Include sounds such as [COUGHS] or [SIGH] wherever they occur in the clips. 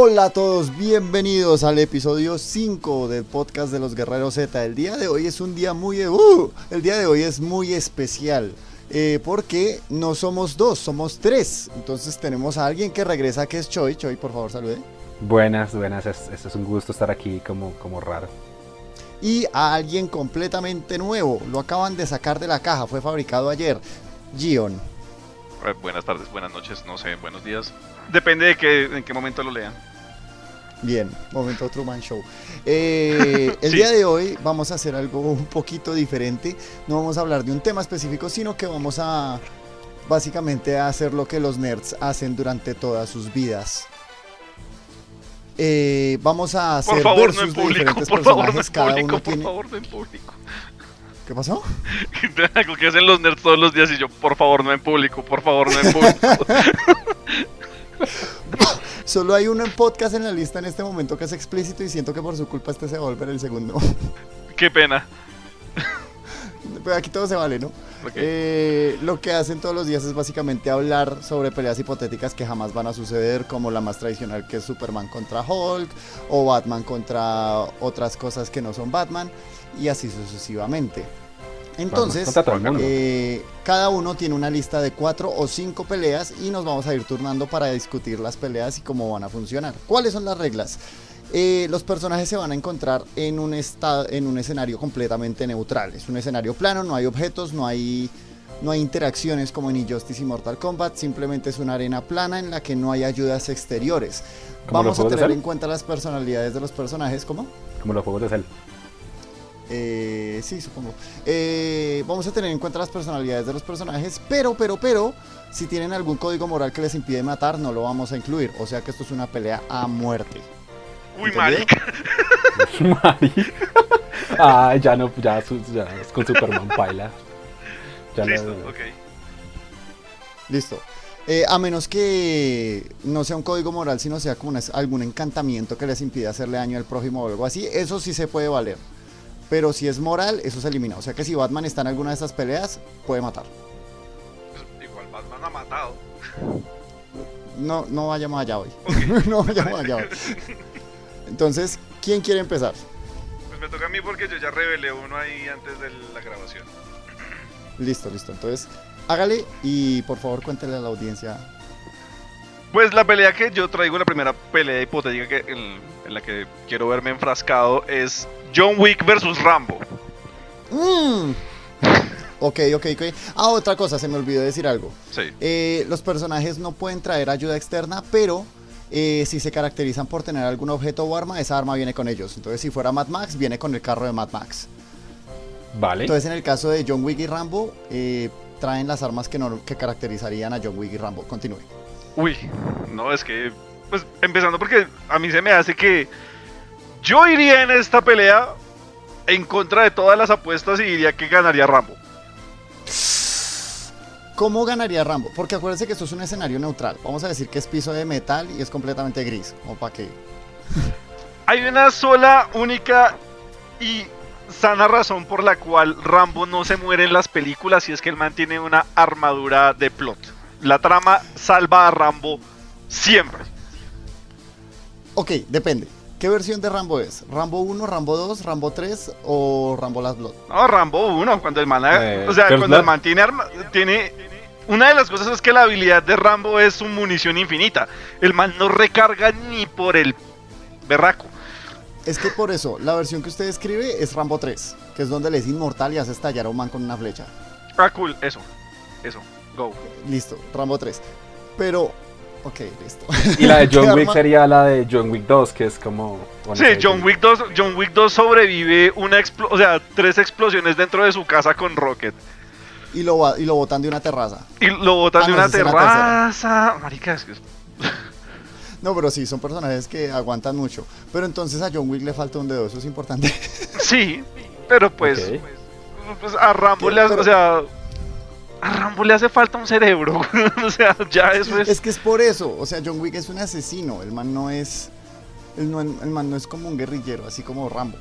Hola a todos, bienvenidos al episodio 5 del podcast de los Guerreros Z. El día de hoy es un día muy... Uh, el día de hoy es muy especial. eh, porque no somos dos, somos tres. Entonces tenemos a alguien que regresa que es Choi. Choi, por favor, salude. Buenas, buenas, es, es un gusto estar aquí como, como raro. Y a alguien completamente nuevo. Lo acaban de sacar de la caja, fue fabricado ayer. Gion. Eh, Buenas tardes, buenas noches, no sé, buenos días. Depende de qué, en qué momento lo lean. Bien, momento Truman Show. Eh, el [LAUGHS] Sí. día de hoy vamos a hacer algo un poquito diferente. No vamos a hablar de un tema específico, sino que vamos a básicamente a hacer lo que los nerds hacen durante todas sus vidas. Eh, vamos a hacer Por favor, no de público, diferentes por favor, no en. Cada público, uno por tiene. favor, no en público. ¿Qué pasó? [LAUGHS] Algo que hacen los nerds todos los días y yo, por favor, no en público, por favor, no en público. [LAUGHS] [LAUGHS] Solo hay uno en podcast en la lista en este momento que es explícito y siento que por su culpa este se va a volver el segundo. [LAUGHS] Qué pena. [LAUGHS] Pero aquí todo se vale, ¿no? Eh, lo que hacen todos los días es básicamente hablar sobre peleas hipotéticas que jamás van a suceder, como la más tradicional que es Superman contra Hulk o Batman contra otras cosas que no son Batman y así sucesivamente. Entonces, eh, cada uno tiene una lista de cuatro o cinco peleas y nos vamos a ir turnando para discutir las peleas y cómo van a funcionar. ¿Cuáles son las reglas? Eh, los personajes se van a encontrar en un, estado, en un escenario completamente neutral. Es un escenario plano, no hay objetos, no hay, no hay interacciones como en Injustice y Mortal Kombat. Simplemente es una arena plana en la que no hay ayudas exteriores. ¿Como Vamos a tener en cuenta las personalidades de los personajes. ¿Cómo? Como los juegos de Cell. Eh, sí, supongo. Eh, vamos a tener en cuenta las personalidades de los personajes, pero, pero, pero, si tienen algún código moral que les impide matar, no lo vamos a incluir. O sea que esto es una pelea a muerte. Uy, marica. [LAUGHS] Mari. Ay, ya no, ya, es con Superman paila. Ya no- Listo, ok. Listo. Eh, a menos que no sea un código moral, sino sea como una- algún encantamiento que les impida hacerle daño al prójimo o algo así, eso sí se puede valer. Pero si es moral, eso se elimina. O sea que si Batman está en alguna de estas peleas, puede matar. Igual Batman ha matado. No, no vayamos allá hoy. Ok. [LAUGHS] no vayamos allá hoy. Entonces, ¿quién quiere empezar? Pues me toca a mí porque yo ya revelé uno ahí antes de la grabación. Listo, listo. Entonces, hágale y por favor cuéntele a la audiencia. Pues la pelea que yo traigo, la primera pelea hipotética que, en, en la que quiero verme enfrascado es John Wick versus Rambo. Mm. [LAUGHS] Ok, ok, ok. Ah, otra cosa, se me olvidó decir algo. Sí. Eh, los personajes no pueden traer ayuda externa, pero eh, si se caracterizan por tener algún objeto o arma, esa arma viene con ellos. Entonces, si fuera Mad Max, viene con el carro de Mad Max. Vale. Entonces, en el caso de John Wick y Rambo, eh, traen las armas que, no- que caracterizarían a John Wick y Rambo. Continúe. Uy, no, es que, pues empezando porque a mí se me hace que yo iría en esta pelea en contra de todas las apuestas y diría que ganaría Rambo. ¿Cómo ganaría Rambo? Porque acuérdense que esto es un escenario neutral. Vamos a decir que es piso de metal y es completamente gris. ¿O para qué? Hay una sola, única y sana razón por la cual Rambo no se muere en las películas y es que él mantiene una armadura de plot. La trama salva a Rambo siempre. Ok, depende. ¿Qué versión de Rambo es? ¿Rambo 1, Rambo 2, Rambo 3 o Rambo Last Blood? No, Rambo 1, cuando el man, Eh, o sea, cuando el man tiene arma, tiene una de las cosas es que la habilidad de Rambo es su munición infinita. El man no recarga ni por el berraco. Es que por eso, la versión que usted escribe es Rambo 3, que es donde le es inmortal y hace estallar a un man con una flecha. Ah, cool, eso. Eso. Go. Listo, Rambo 3. Pero, ok, listo. Y la de [LAUGHS] ¿Qué John Wick arma? sería la de John Wick 2, que es como. bueno, Sí, John Wick 2, John Wick 2 sobrevive una explo- o sea, tres explosiones dentro de su casa con Rocket. Y lo, y lo botan de una terraza. Y lo botan Ah, de no, una terraza. Marica, es que es- [LAUGHS] No, pero sí, son personajes que aguantan mucho. Pero entonces a John Wick le falta un dedo, eso es importante. Sí, pero pues, pues a Rambo le hace, Pero- o sea, a Rambo le hace falta un cerebro. [LAUGHS] o sea, ya eso es. Es que es por eso, o sea, John Wick es un asesino, el man no es el, no- el man no es como un guerrillero, así como Rambo.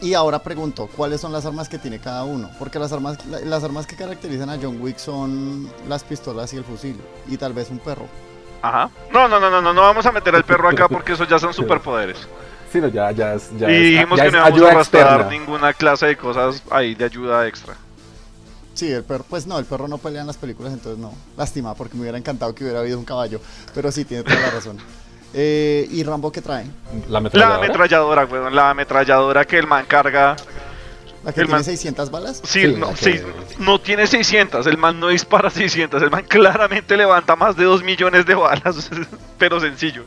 Y ahora pregunto, ¿cuáles son las armas que tiene cada uno? Porque las armas la- las armas que caracterizan a John Wick son las pistolas y el fusil y tal vez un perro. Ajá. No, no, no, no, no, no vamos a meter al perro acá porque eso ya son superpoderes. Sí, no, ya, ya es. Ya y dijimos ya que no íbamos a arrastrar externa. ninguna clase de cosas ahí de ayuda extra. Sí, el perro, pues no, el perro no pelea en las películas, entonces no. Lástima, porque me hubiera encantado que hubiera habido un caballo. Pero sí, tiene toda la razón. Eh, ¿Y Rambo qué trae? La La ametralladora. ametralladora, weón, la ametralladora que el man carga. ¿La que El tiene man- 600 balas? Sí, Sí, no, sí, no tiene 600, el man no dispara 600, el man claramente levanta más de 2 millones de balas, [LAUGHS] pero sencillo.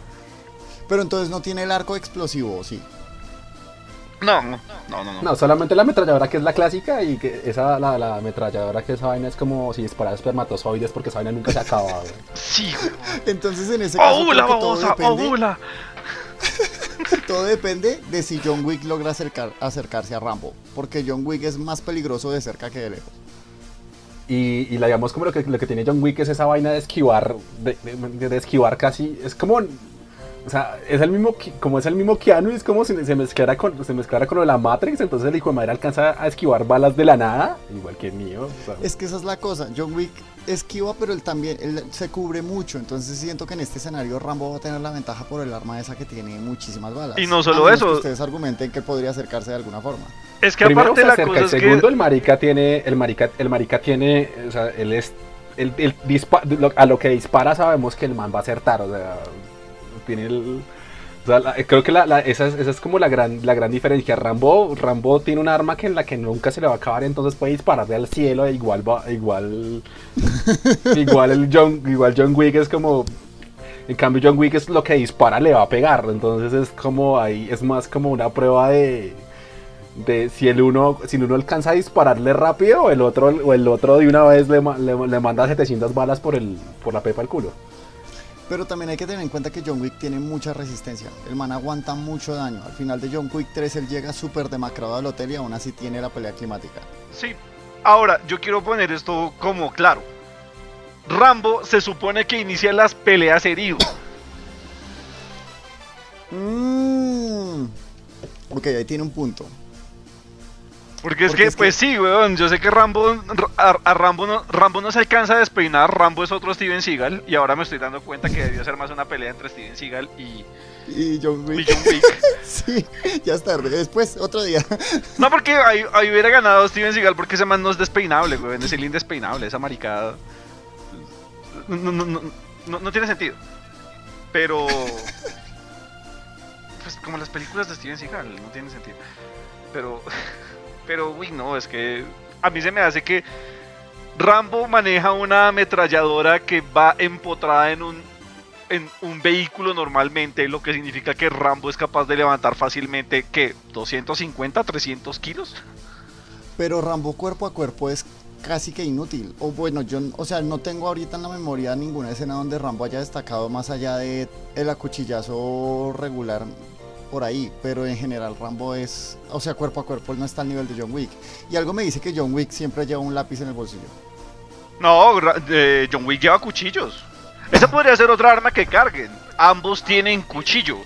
Pero entonces no tiene el arco explosivo, ¿o sí. No, no, no, no. No, solamente la ametralladora que es la clásica y que esa, la, la ametralladora que esa vaina es como si disparara espermatozoides porque esa vaina nunca se acaba. güey. Sí. Entonces en ese caso ¡Oh, creo la que todo babosa! depende, ¡Oh, la! [LAUGHS] todo depende de si John Wick logra acercar- acercarse a Rambo. Porque John Wick es más peligroso de cerca que de lejos. Y, y la digamos como lo que, lo que tiene John Wick es esa vaina de esquivar, de, de- de esquivar casi, es como, o sea, es el mismo, Ki- como es el mismo Keanu, es como si se mezclara con, se mezclara con lo de la Matrix, entonces el hijo de madre alcanza a esquivar balas de la nada, igual que el mío. Es que esa es la cosa. John Wick esquiva, pero él también él se cubre mucho. Entonces siento que en este escenario Rambo va a tener la ventaja por el arma esa que tiene muchísimas balas. Y no solo eso. que ustedes argumenten que podría acercarse de alguna forma. Es que Primero aparte se la cosa el es segundo que... el marica tiene, el marica, el marica tiene, o sea, él es, el, el dispa- lo- a lo que dispara sabemos que el man va a acertar, o sea, tiene el, o sea, la- creo que la, la- esa, es, esa es como la gran, la gran diferencia. Rambo, Rambo tiene un arma que en la que nunca se le va a acabar, entonces puede dispararle al cielo, e igual va, igual, [LAUGHS] igual el John, igual John Wick es como, en cambio John Wick es lo que dispara le va a pegar, entonces es como ahí, es más como una prueba de de si el uno si el uno alcanza a dispararle rápido o el otro o el otro de una vez le, le, le manda 700 balas por el por la pepa al culo. Pero también hay que tener en cuenta que John Wick tiene mucha resistencia. El man aguanta mucho daño. Al final de John Wick 3 él llega súper demacrado al hotel y aún así tiene la pelea climática. Sí. Ahora, yo quiero poner esto como claro. Rambo se supone que inicia las peleas herido. Mm. Ok, ahí tiene un punto. Porque es Porque que, es que- pues sí, weón, yo sé que Rambo, a, a Rambo, no, Rambo no se alcanza a despeinar, Rambo es otro Steven Seagal, y ahora me estoy dando cuenta que debió ser más una pelea entre Steven Seagal y, Y John y Wick. John Wick. [LAUGHS] sí, ya es tarde. Después, otro día. No, porque ahí, ahí hubiera ganado Steven Seagal porque ese man no es despeinable, weón, es el indespeinable, esa maricada. No, no, no, no- no tiene sentido. Pero... Pues como las películas de Steven Seagal, no tiene sentido. Pero... [LAUGHS] Pero, uy, no, es que... A mí se me hace que... Rambo maneja una ametralladora que va empotrada en un en un vehículo normalmente, lo que significa que Rambo es capaz de levantar fácilmente, ¿qué? ¿250, 300 kilos? Pero Rambo cuerpo a cuerpo es casi que inútil. O bueno, yo, o sea, no tengo ahorita en la memoria ninguna escena donde Rambo haya destacado más allá de el acuchillazo regular por ahí. Pero en general Rambo es, o sea, cuerpo a cuerpo él no está al nivel de John Wick. Y algo me dice que John Wick siempre lleva un lápiz en el bolsillo. No, eh, John Wick lleva cuchillos. Esa podría ser otra arma que carguen. Ambos tienen cuchillos.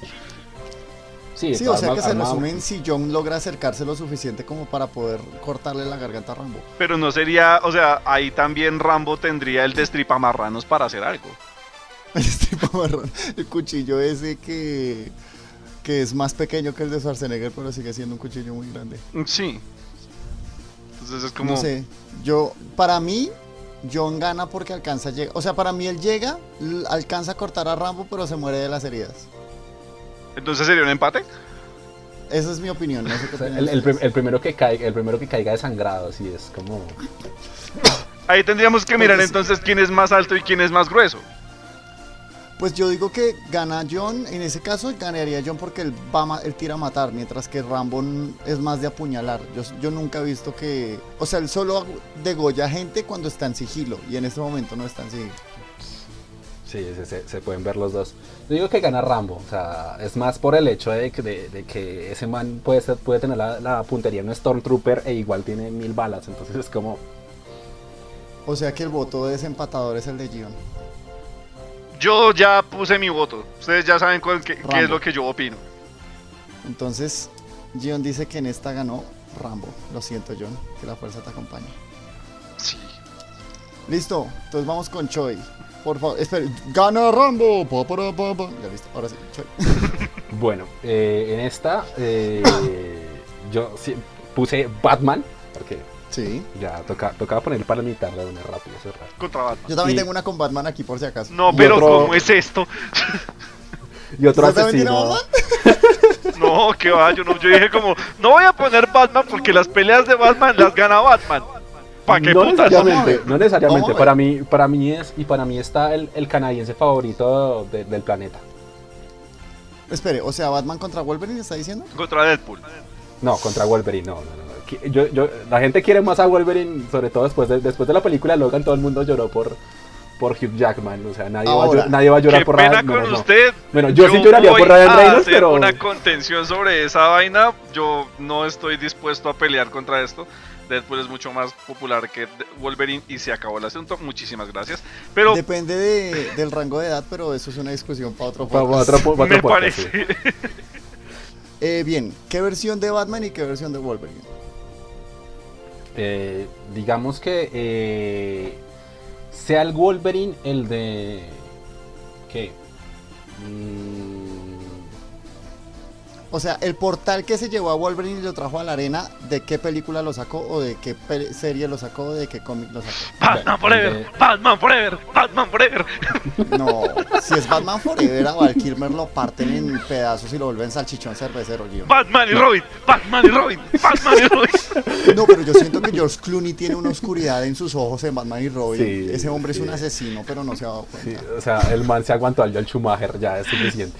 Sí, Sí, o sea arma- que se resumen si John logra acercarse lo suficiente como para poder cortarle la garganta a Rambo. Pero no sería, o sea, ahí también Rambo tendría el destripamarranos para hacer algo. [LAUGHS] El tipo marrón, el cuchillo ese que, que es más pequeño que el de Schwarzenegger, pero sigue siendo un cuchillo muy grande. Sí. Entonces es como... No sé, yo, para mí, John gana porque alcanza a llegar. O sea, para mí él llega, alcanza a cortar a Rambo, pero se muere de las heridas. Entonces sería un empate. Esa es mi opinión, no sé qué o sea, opinan el, el prim- ustedes. el primero que caiga, el primero que caiga desangrado, así es como Ahí tendríamos que mirar Porque sí. entonces quién es más alto y quién es más grueso. Pues yo digo que gana John, en ese caso ganaría John porque él, va él tira a matar, mientras que Rambo es más de apuñalar. Yo, yo nunca he visto que... O sea, él solo degolla gente cuando está en sigilo, y en este momento no está en sigilo. Sí, se, pueden ver los dos. Yo digo que gana Rambo, o sea, es más por el hecho de que, de, de que ese man puede, ser- puede tener la, la puntería de un Stormtrooper e igual tiene mil balas, entonces es como, O sea que el voto de desempatador es el de John. Yo ya puse mi voto. Ustedes ya saben cuál- qué, qué es lo que yo opino. Entonces, John dice que en esta ganó Rambo. Lo siento, John, que la fuerza te acompañe. Sí. Listo, entonces vamos con Choi. Por favor, espere, gana Rambo. Pa, pa, pa. Ya listo, ahora sí, Choi. [LAUGHS] Bueno, eh, en esta eh, yo sí puse Batman, porque Sí. ya toca, tocaba poner para militar de una rápida, eso es raro. Contra Batman. Yo también Y- tengo una con Batman aquí por si acaso. No, Y pero otro- ¿cómo es esto? [LAUGHS] Y otro ¿Usted también tiene asesino. Batman? [LAUGHS] No, que va, yo, no, yo dije como, no voy a poner Batman porque las peleas de Batman las gana Batman. ¿Para qué no putas? Necesariamente, no necesariamente. Para mí, para mí es, y para mí está el, el canadiense favorito de- del planeta. Espere, o sea, Batman contra Wolverine, ¿está diciendo? Contra Deadpool. No, contra Wolverine, no, no, no. Yo, yo, la gente quiere más a Wolverine, sobre todo después de, después de la película Logan, todo el mundo lloró por, por Hugh Jackman. O sea, nadie, va a, Ahora, nadie va a llorar Qué por pena Ryan con no, usted. Bueno, yo sí lloraría voy por Ryan a Reynolds, hacer pero- una contención sobre esa vaina. Yo no estoy dispuesto a pelear contra esto. Deadpool es mucho más popular que Wolverine y se acabó el asunto. Muchísimas gracias. Pero Depende de- del rango de edad, pero eso es una discusión para otro podcast. otro, po- otro me podcast, sí. [LAUGHS] Eh, bien, ¿qué versión de Batman y qué versión de Wolverine? Eh, digamos que eh, sea el Wolverine el de. ¿Qué? Mm, O sea, el portal que se llevó a Wolverine y lo trajo a la arena, ¿de qué película lo sacó? ¿O de qué serie lo sacó? ¿De qué cómic lo sacó? Batman Forever, de- Batman Forever, Batman Forever. [LAUGHS] No, si es Batman Forever, a Val Kilmer lo parten en pedazos y lo vuelven salchichón cervecero, Gio. Batman y Robin, Batman y Robin, Batman y Robin. No, pero yo siento que George Clooney tiene una oscuridad en sus ojos en Batman y Robin. Sí, Ese hombre es un asesino, pero no se ha dado sí, cuenta. o sea, el man se aguantó al Joel Schumacher, ya es suficiente.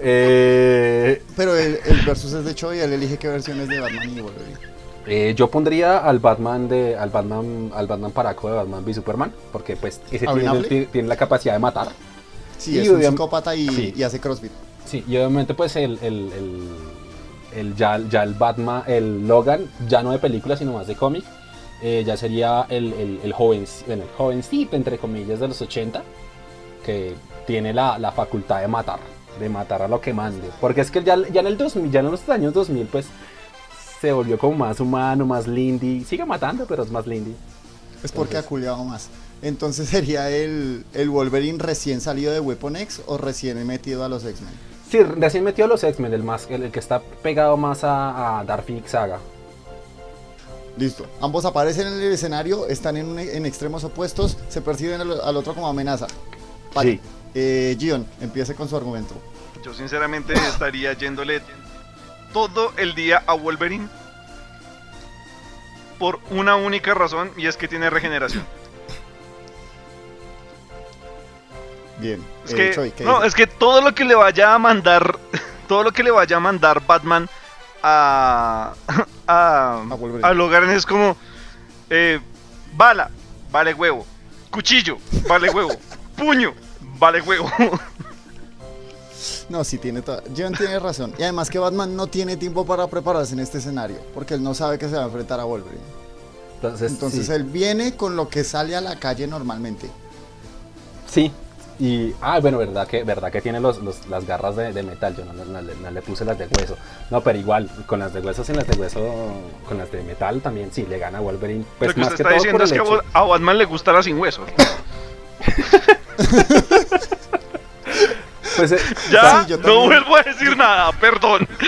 Eh, Pero el, el versus es de Choi y él elige qué versiones de Batman y Wolverine. eh, yo pondría al Batman de al Batman al Batman Paraco de Batman v Superman porque pues ese ¿A Ben tiene, tiene- la capacidad de matar Sí, Y es un psicópata y, sí. y hace crossfit. Sí, y obviamente pues el, el, el, el- ya, ya el Batman, el Logan, ya no de película, sino más de cómic, eh, ya sería el, joven, el jovencito, entre comillas, de los 80, que tiene la, la facultad de matar, de matar a lo que mande. Porque es que ya, ya en el 2000, ya en los años 2000, pues se volvió como más humano, más lindy. Sigue matando, pero es más lindy. Es porque ha culiado más. Entonces [LAUGHS] sería el, el Wolverine recién salido de Weapon X o recién metido a los X-Men. Sí, recién metió a los X-Men, el, más, el, el que está pegado más a, a Dark Phoenix Saga. Listo. Ambos aparecen en el escenario, están en, un- en extremos opuestos, se perciben al, al otro como amenaza. Vale. Sí. Eh, Gion, empiece con su argumento. Yo sinceramente estaría yéndole todo el día a Wolverine por una única razón y es que tiene regeneración. Bien. Es Eh, que, ¿qué no, es que todo lo que le vaya a mandar, [LAUGHS] todo lo que le vaya a mandar Batman a, [LAUGHS] a, A Wolverine. a Logan es como, eh, bala, vale huevo, cuchillo, vale huevo, [LAUGHS] puño, vale huevo. No, sí tiene toda. Gion tiene razón. Y además que Batman no tiene tiempo para prepararse en este escenario, porque él no sabe que se va a enfrentar a Wolverine. Entonces, Entonces sí. él viene con lo que sale a la calle normalmente. Sí. Y, ah, bueno, verdad que, verdad que tiene los, los- las garras de, de metal, yo no, no- no le- no le puse las de hueso. No, pero igual, con las de hueso, sin las de hueso, con las de metal también, sí, le gana a Wolverine. Pues lo que más usted que está todo diciendo es que hecho- a Batman le gustará sin hueso. [LAUGHS] [LAUGHS] Pues, eh, Ya, Sí, no vuelvo a decir nada, perdón. [LAUGHS]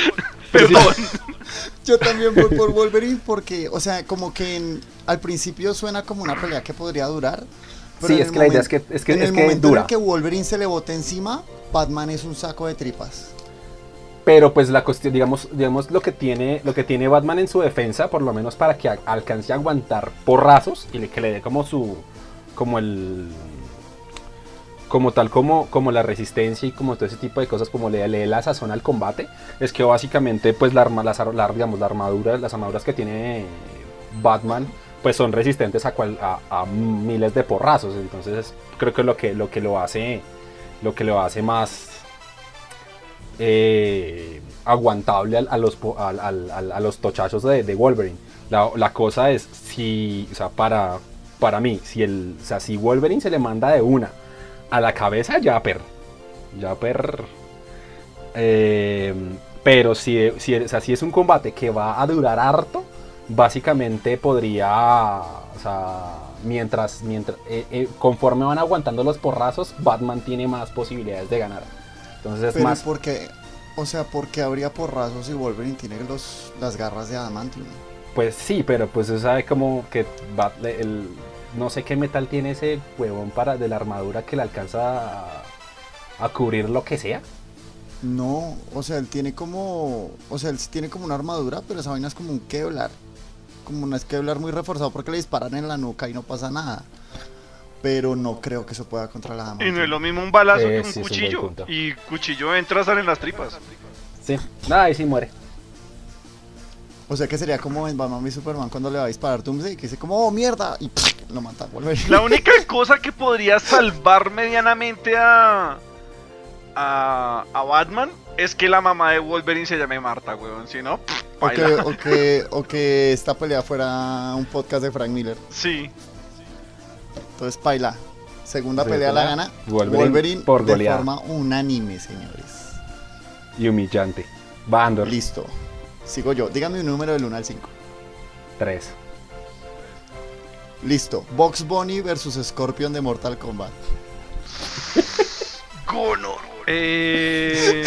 Sí. Perdón. [LAUGHS] Yo también voy por Wolverine porque, o sea, como que en- al principio suena como una pelea que podría durar. Sí, es que la idea es que- es que- en es el que momento dura. en el que Wolverine se le bote encima, Batman es un saco de tripas. Pero pues la cuestión, digamos, digamos lo que tiene, lo que tiene Batman en su defensa, por lo menos para que a- alcance a aguantar porrazos y le- que le dé como su, como el, como tal como, como la resistencia y como todo ese tipo de cosas, como le, le la sazón al combate, es que básicamente pues la, arma, las la- digamos, la armadura, las armaduras que tiene Batman pues son resistentes a, cual- a, a miles de porrazos, entonces creo que lo que lo que lo hace, lo que lo hace más eh, aguantable al- a, los, a los tochazos de, de Wolverine. La, la cosa es si, o sea, para, para mí, si, el, o sea, si Wolverine se le manda de una a la cabeza, ya per. Ya per. Eh, pero si, si, o sea, si es un combate que va a durar harto, básicamente podría, o sea, mientras, mientras eh, eh, conforme van aguantando los porrazos, Batman tiene más posibilidades de ganar. Entonces es Pero más. porque, o sea, porque habría porrazos y Wolverine tiene los, las garras de Adamantium. Pues sí, pero pues se sabe como que Bat- el, no sé qué metal tiene ese huevón para de la armadura que le alcanza a, a cubrir lo que sea. No, o sea, él tiene como, o sea, él tiene como una armadura, pero esa vaina es como un Kevlar. Como un Kevlar muy reforzado porque le disparan en la nuca y no pasa nada. Pero no creo que eso pueda contra la dama. Y no es lo mismo un balazo Eh, que un sí, cuchillo. Y cuchillo entra, sale en las tripas. Sí, nada, ahí sí muere. O sea que sería como en Batman y Superman cuando le va a disparar Doomsday, que dice como, oh mierda, y lo mata Wolverine. La [LAUGHS] única cosa que podría salvar medianamente a, a, a Batman es que la mamá de Wolverine se llame Marta, weón. Si no, pff, O que, o, que, o que esta pelea fuera un podcast de Frank Miller. Sí. Entonces, Paila. Segunda pelea la gana. Wolverine Wolverine, por de goleada. forma unánime, señores. Y humillante. Va Andor. Listo. Sigo yo. Dígame un número del 1 al 5. 3. Listo. Box Bunny versus Scorpion de Mortal Kombat. [LAUGHS] Gonor. Eh,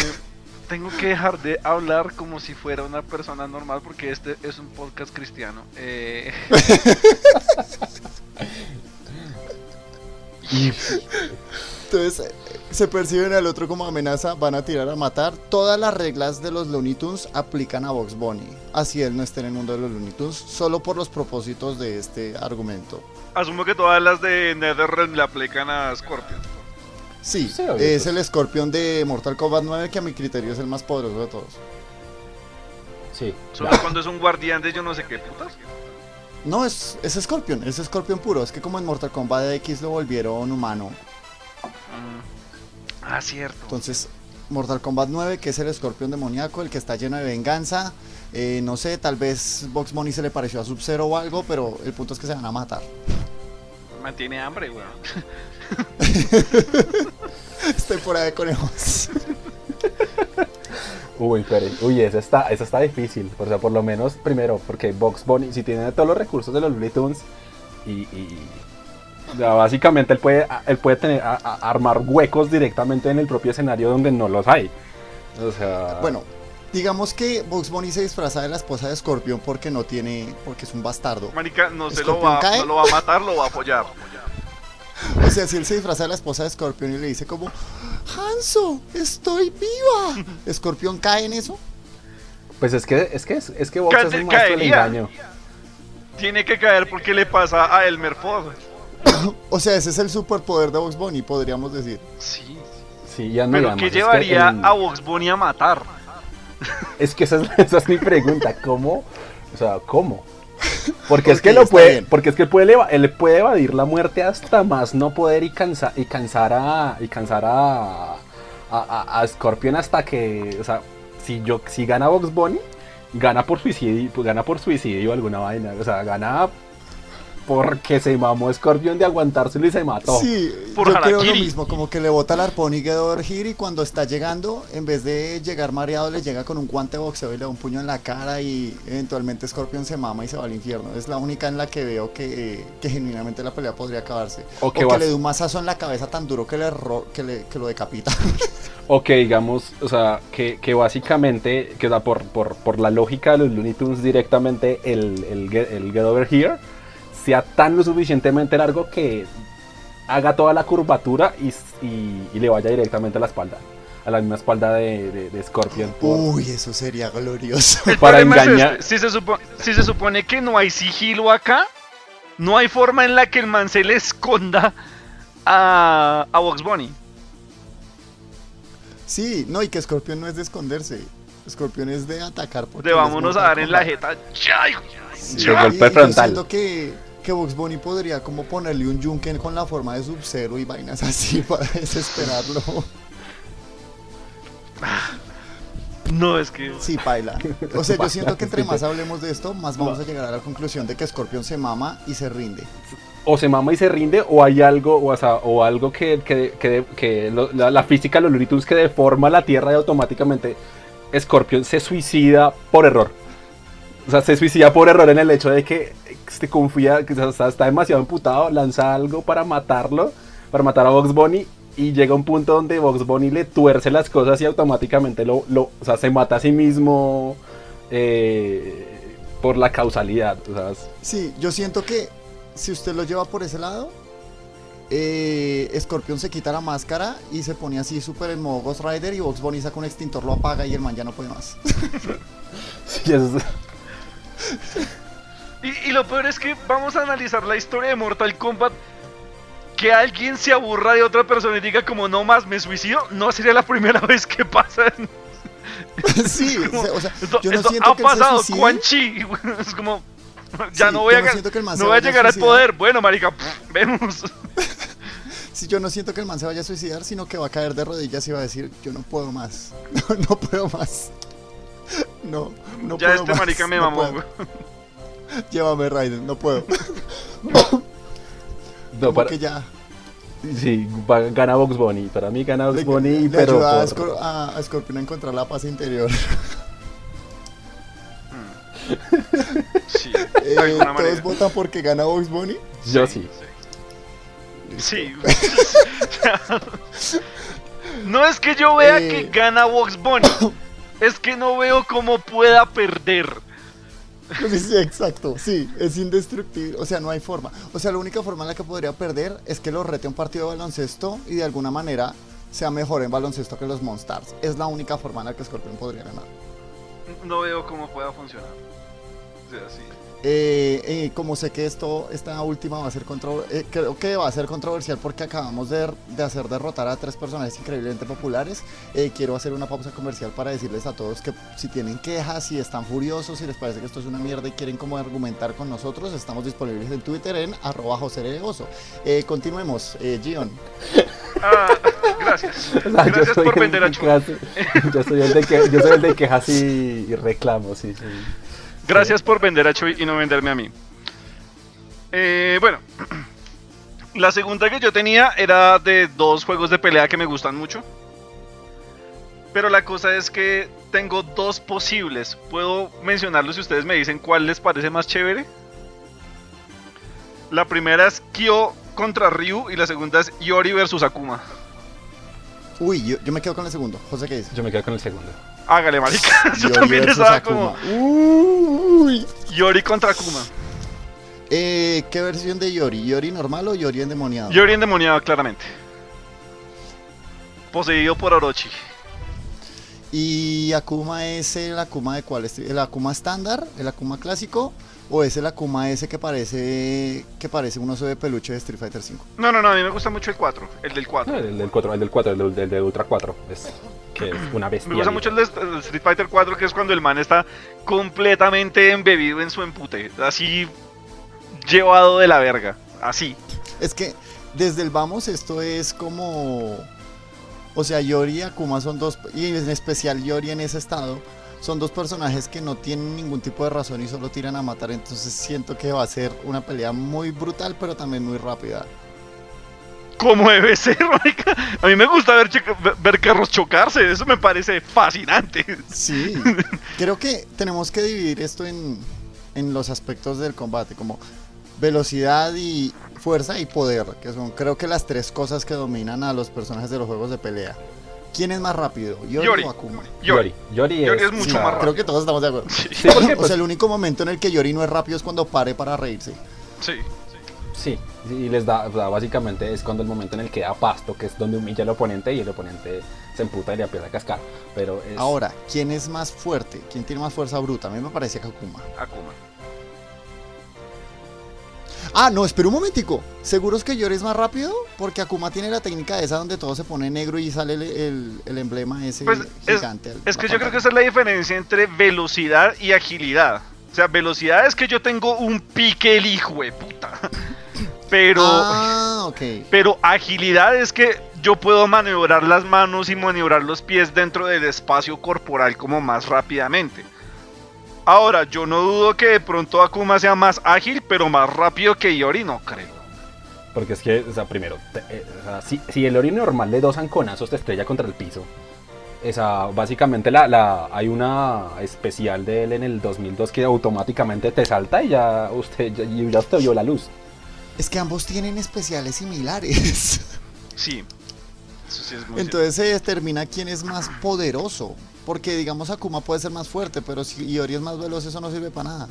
tengo que dejar de hablar como si fuera una persona normal porque este es un podcast cristiano. Eh, [LAUGHS] Entonces, eh, se perciben al otro como amenaza, van a tirar a matar. Todas las reglas de los Looney Tunes aplican a Box Bunny. Así él no esté en el mundo de los Looney Tunes, solo por los propósitos de este argumento. asumo que todas las de NetherRealm le aplican a Scorpion. Sí, es pues. el Scorpion de Mortal Kombat 9 que a mi criterio es el más poderoso de todos. Sí. Solo cuando es un guardián de yo no sé qué putas. No, es, es Scorpion, es Scorpion puro. Es que como en Mortal Kombat X lo volvieron humano. Mm. Ah, cierto. Entonces, Mortal Kombat 9, que es el Scorpion demoníaco, el que está lleno de venganza. eh, no sé, tal vez Box Bunny se le pareció a Sub-Zero o algo, pero el punto es que se van a matar. Mantiene hambre, weón. Es temporada de conejos. [LAUGHS] Uy, pero, uy, esa está, esa está difícil. O sea, por lo menos, primero, porque Box Bunny, si tiene todos los recursos de los Looney Tunes, y, y- o sea, básicamente él puede, él puede tener, a- a- armar huecos directamente en el propio escenario donde no los hay. O sea, Bueno, digamos que Box Bunny se disfraza de la esposa de Scorpion porque no tiene, porque es un bastardo. Marica, no se lo ¿Scorpion va, cae? no lo va a matar, lo va a apoyar. [LAUGHS] O sea, si él se disfraza de la esposa de Scorpion y le dice como, Hanso, estoy viva. [LAUGHS] ¿Scorpion cae en eso? pues es que, es que, es que Box Ca- es un maestro del engaño. Tiene que caer porque le pasa a Elmer Fudd. [COUGHS] O sea, ese es el superpoder de Box Bunny, podríamos decir. Sí. Sí, ya no Pero ¿qué es que llevaría a Vox Bunny a matar? [LAUGHS] Es que esa es, esa es mi pregunta, ¿cómo? O sea, ¿cómo? Porque es que lo puede, bien. porque es que él puede, él puede evadir la muerte hasta más no poder y cansar y cansar a y cansar a, a, a- a Scorpion hasta que, o sea, si yo si gana Box Bunny, gana por suicidio, pues gana por suicidio o alguna vaina, o sea, gana porque se mamó Scorpion de aguantárselo y se mató. Sí, Por yo creo lo mismo, como que le bota el arpón y Get Over Here y cuando está llegando, en vez de llegar mareado, le llega con un guante de boxeo y le da un puño en la cara y eventualmente Scorpion se mama y se va al infierno. Es la única en la que veo que, que genuinamente la pelea podría acabarse. O O que vas- le dé un mazazo en la cabeza tan duro que, le ro- que, le- que lo decapita. [LAUGHS] O que digamos, o sea, que, que básicamente, que o sea, por, por, por la lógica de los Looney Tunes directamente el, el, Get, el Get Over Here sea tan lo suficientemente largo que haga toda la curvatura y, y- y le vaya directamente a la espalda. A la misma espalda de, de- de Scorpion. por- Uy, eso sería glorioso. El Para problema es engañar- este, Si se, supo- si se supone que no hay sigilo acá, no hay forma en la que el man se le esconda a, a Vox Bunny. Sí, no, y que Scorpion no es de esconderse. Scorpion es de atacar. porque De vámonos a dar en la jeta. ¡Ya! Sí, De golpe yo frontal. siento que, que Box Bunny podría como ponerle un yunken con la forma de Sub-Zero y vainas así [LAUGHS] para desesperarlo. No, es que. Sí, paila. O sea, yo siento que [LAUGHS] entre más hablemos de esto, más vamos a llegar a la conclusión de que Scorpion se mama y se rinde. O se mama y se rinde, o hay algo, o, sea, o algo que, que, que- que lo- la, la física de los Looney que deforma la Tierra y automáticamente Scorpion se suicida por error. O sea, se suicida por error en el hecho de que se confía, que está, está demasiado emputado, lanza algo para matarlo, para matar a Box Bunny, y llega un punto donde Box Bunny le tuerce las cosas y automáticamente lo, lo o sea, se mata a sí mismo eh, por la causalidad. O sea, es- Sí, yo siento que si usted lo lleva por ese lado, eh, Scorpion se quita la máscara y se pone así súper en modo Ghost Rider y Box Bunny saca un extintor, lo apaga y el man ya no puede más. [LAUGHS] sí, es- Y, y lo peor es que vamos a analizar la historia de Mortal Kombat. Que alguien se aburra de otra persona y diga como no más me suicido, no sería la primera [LAUGHS] vez que pasa. [LAUGHS] sí, Como, o sea, esto, yo no esto siento ha que pasado, suicide. Quan Chi. [LAUGHS] Es como ya Sí, no voy a, no no voy a llegar al poder. Bueno, marica, pff, vemos. Sí, yo no siento que el man se vaya a suicidar, sino que va a caer de rodillas y va a decir, yo no puedo más, no, no puedo más. [LAUGHS] No, no ya puedo este más, marica me no mamó. güey. [LAUGHS] Llévame, Raiden, no puedo. [LAUGHS] no, Como para- que ya sí, gana Box Bunny. Para mí gana Box Bunny, le pero ayuda a, por- Scor- a- a Scorpion a encontrar la paz interior. Sí, Eh, ¿Todos manera. votan porque gana Box Bunny? yo sí. Sí. no es que yo vea Eh. que gana Vox Bunny. [COUGHS] Es que no veo cómo pueda perder. Sí, sí, exacto, sí, es indestructible, o sea, no hay forma. O sea, la única forma en la que podría perder es que lo rete un partido de baloncesto y de alguna manera sea mejor en baloncesto que los Monstars. Es la única forma en la que Scorpion podría ganar. No veo cómo pueda funcionar. O sea, sí. Eh, eh, como sé que esto, esta última va a ser contro eh, creo que va a ser controversial porque acabamos de, de hacer derrotar a tres personajes increíblemente populares. eh, quiero hacer una pausa comercial para decirles a todos que si tienen quejas, si están furiosos, si les parece que esto es una mierda y quieren como argumentar con nosotros, estamos disponibles en Twitter en arroba josereoso. Eh, continuemos, eh, Gion. Ah, gracias. [LAUGHS] O sea, yo Gracias soy por vender a [LAUGHS] Yo soy el de que, yo soy el de quejas y, y reclamos, sí, sí. Gracias por vender a Chuy y no venderme a mí. Eh, bueno, [CLEARS THROAT] la segunda que yo tenía era de dos juegos de pelea que me gustan mucho. Pero la cosa es que tengo dos posibles. ¿Puedo mencionarlos si ustedes me dicen cuál les parece más chévere? La primera es Kyo contra Ryu y la segunda es Yori versus Akuma. Uy, yo, yo me quedo con el segundo. José, ¿qué dice? Yo me quedo con el segundo. Hágale, marica. [LAUGHS] Yo Yori también estaba como Uy. Yori contra Akuma. Eh, ¿Qué versión de Yori? ¿Yori normal o Yori endemoniado? Yori endemoniado, claramente. Poseído por Orochi. ¿Y Akuma es el Akuma de cuál? ¿Es ¿El Akuma estándar? ¿El Akuma clásico? ¿O es el Akuma ese que parece que parece un oso de peluche de Street Fighter V? No, no, no, a mí me gusta mucho el 4, el del No, 4. el del 4, el del 4, el del, del de Ultra 4. Es, que es una bestia. Me gusta mucho el de el Street Fighter 4, que es cuando el man está completamente embebido en su empute. Así llevado de la verga. Así. Es que desde el vamos esto es como... O sea, Yori y Akuma son dos... Y en especial Yori en ese estado. Son dos personajes que no tienen ningún tipo de razón y solo tiran a matar. Entonces siento que va a ser una pelea muy brutal, pero también muy rápida. Como debe ser, marica. A mí me gusta ver, ver carros chocarse. Eso me parece fascinante. Sí, [LAUGHS] creo que tenemos que dividir esto en, en los aspectos del combate, como velocidad y fuerza y poder, que son creo que las tres cosas que dominan a los personajes de los juegos de pelea. ¿Quién es más rápido, Yori, Yori. o Akuma? Yori. Yori, Yori es es, mucho Sí, más rápido. Creo que todos estamos de acuerdo. Sí, Sí, porque o [LAUGHS] pues, sea, el único momento en el que Yori no es rápido es cuando pare para reírse. sí. sí, sí, y les da, o sea, básicamente es cuando el momento en el que da pasto, que es donde humilla al oponente y el oponente se emputa y le empieza a cascar. Pero es, Ahora, ¿quién es más fuerte? ¿Quién tiene más fuerza bruta? A mí me parece que Akuma. Akuma. Ah, no, espera un momentico. ¿Seguros que Yori es más rápido? Porque Akuma tiene la técnica esa donde todo se pone negro y sale el, el- el emblema ese Pues, es- gigante. Es que yo creo que esa es la diferencia entre velocidad y agilidad. O sea, velocidad es que yo tengo un pique el hijo de puta. [LAUGHS] Pero, Ah, ok. pero agilidad es que yo puedo maniobrar las manos y maniobrar los pies dentro del espacio corporal como más rápidamente. Ahora, yo no dudo que de pronto Akuma sea más ágil, pero más rápido que Yori, no creo. Porque es que, o sea, primero, te- eh, o sea, si, si el Ori normal de dos anconazos te estrella contra el piso, Esa, básicamente la, la, hay una especial de él en el 2002 que automáticamente te salta y ya usted ya, ya usted vio la luz. Es que ambos tienen especiales similares. Sí. Eso sí es muy Entonces se determina quién es más poderoso. Porque digamos Akuma puede ser más fuerte, pero si Iori es más veloz, eso no sirve para nada.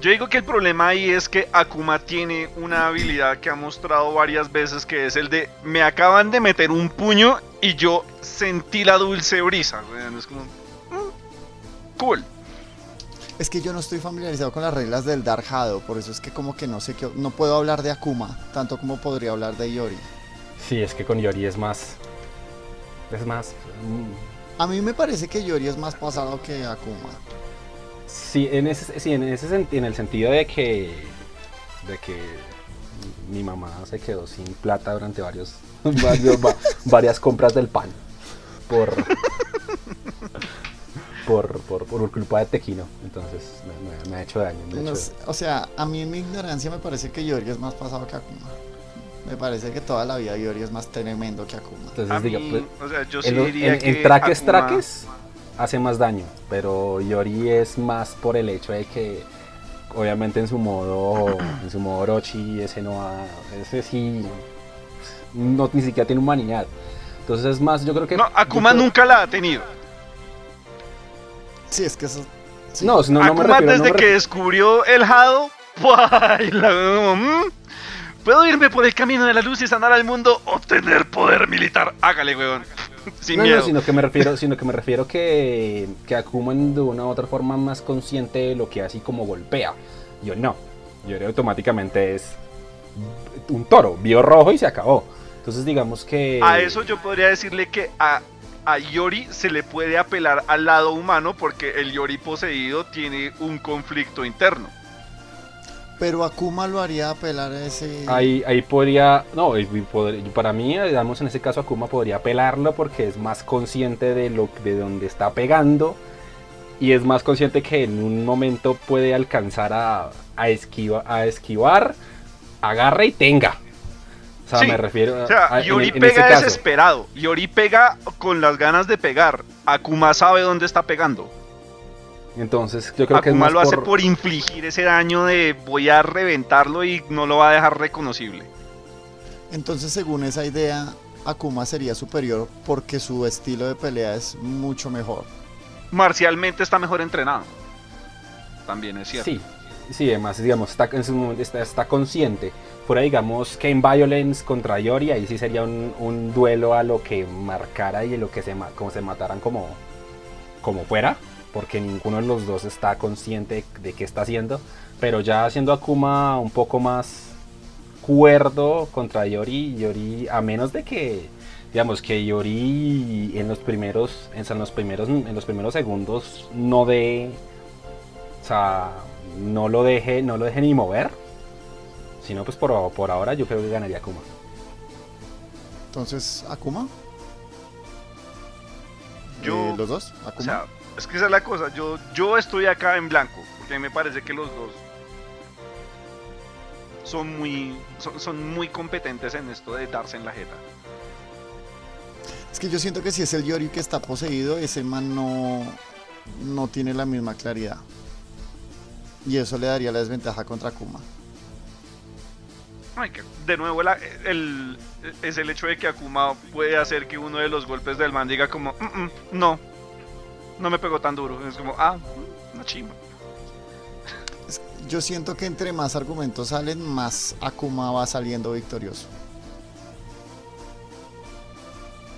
Yo digo que el problema ahí es que Akuma tiene una habilidad que ha mostrado varias veces que es el de me acaban de meter un puño y yo sentí la dulce brisa. weón. Es como mm, cool. Es que yo no estoy familiarizado con las reglas del Dark Hado, por eso es que como que no sé qué, no puedo hablar de Akuma, tanto como podría hablar de Iori. Sí, es que con Yori es más. Es más. mm, A mí me parece que Iori es más pasado que Akuma. Sí, en ese, sí, en ese en el sentido de que. De que mi mamá se quedó sin plata durante varios, [LAUGHS] varios- va- varias compras del pan. Por. Por, por, por culpa de Tequino. Entonces me, me- me ha hecho daño. me ha No hecho- sé, o sea, a mí en mi ignorancia me parece que Iori es más pasado que Akuma. Me parece que toda la vida Iori es más tremendo que Akuma. Entonces, mí, pues, o sea, yo sí en, diría en- que en traques, Akuma- traques hace más daño, pero Yori es más por el hecho de que obviamente en su modo en su modo Orochi ese no ha, ese sí no ni siquiera tiene humanidad. Entonces es más, yo creo que No, Akuma creo- nunca la ha tenido. Sí, es que eso... sí. No, no, no me Akuma refiero, desde no me que descubrió el Hado, [LAUGHS] baila, como, mm, ¿Puedo irme por el camino de la luz y sanar al mundo o tener poder militar? Hágale, weón. [LAUGHS] Sin no, miedo. no, sino que me refiero, sino que me refiero que, que de una u otra forma más consciente de lo que así como golpea. Yo no. Yo automáticamente es un toro, vio rojo y se acabó. Entonces digamos que A eso yo podría decirle que a, a Yori se le puede apelar al lado humano porque el Yori poseído tiene un conflicto interno. Pero Akuma lo haría apelar a ese... ahí, ahí podría, no, para mí, digamos en ese caso Akuma podría pelarlo porque es más consciente de lo de donde está pegando y es más consciente que en un momento puede alcanzar a, a, esquiva- a esquivar, agarre y tenga. O sea, Sí, me refiero O sea, a, en- Yori en ese pega caso. desesperado. Yori pega con las ganas de pegar. Akuma sabe dónde está pegando. Entonces yo creo que es Akuma más lo hace por- por infligir ese daño de voy a reventarlo y no lo va a dejar reconocible. Entonces, según esa idea, Akuma sería superior porque su estilo de pelea es mucho mejor. Marcialmente está mejor entrenado. También es cierto. Sí, sí, además, digamos, está, en su momento está, está consciente. Fuera, digamos, Kane Violence contra Yori, ahí sí sería un, un duelo a lo que marcara y a lo que se, como se mataran como, como fuera, porque ninguno de los dos está consciente de qué está haciendo. Pero ya haciendo Akuma un poco más cuerdo contra Yori, Yori, a menos de que, digamos, que Yori en los primeros, en los primeros, en los primeros segundos no dé o sea, no lo deje, no lo deje ni mover. Sino pues por, por ahora yo creo que ganaría Kuma. Entonces, Akuma. Yo- Eh, ¿Los dos? O Akuma. sea, es que esa es la cosa. Yo, yo estoy acá en blanco. Porque a mí me parece que los dos son muy, son, son muy competentes en esto de darse en la jeta. Es que yo siento que si es el Yori que está poseído, ese man no, no tiene la misma claridad. Y eso le daría la desventaja contra Akuma. Ay, que de nuevo la- el, es el hecho de que Akuma puede hacer que uno de los golpes del man diga como, "Mm, mm, no, no me pegó tan duro. Es como, ah, mm, una chimba. Es- Yo siento que entre más argumentos salen, más Akuma va saliendo victorioso.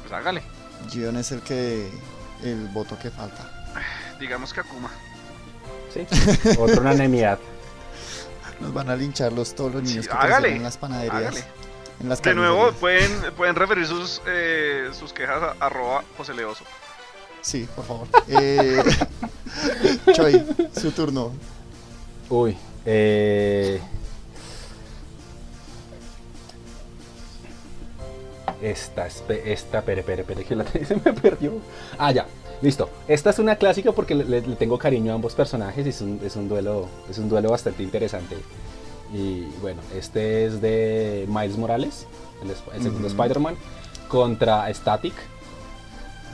Pues hágale. Gion es el que. el voto que falta. Digamos que Akuma. ¿Sí? [LAUGHS] Otra unanimidad. Nos van a linchar los, todos los niños Sí, que hágale, en las panaderías. hágale. En las De nuevo, pueden, pueden referir sus, eh, sus quejas a arroba José Leoso. Sí, por favor. Eh, [LAUGHS] Choi, su turno. Uy. Eh... Esta, esta, pere, pere, pere, que la [LAUGHS] se me perdió. Ah, ya, listo. Esta es una clásica porque le, tengo cariño a ambos personajes y es un, es un duelo, es un duelo bastante interesante. Y bueno, este es de Miles Morales, el, el segundo. Spider-Man, contra Static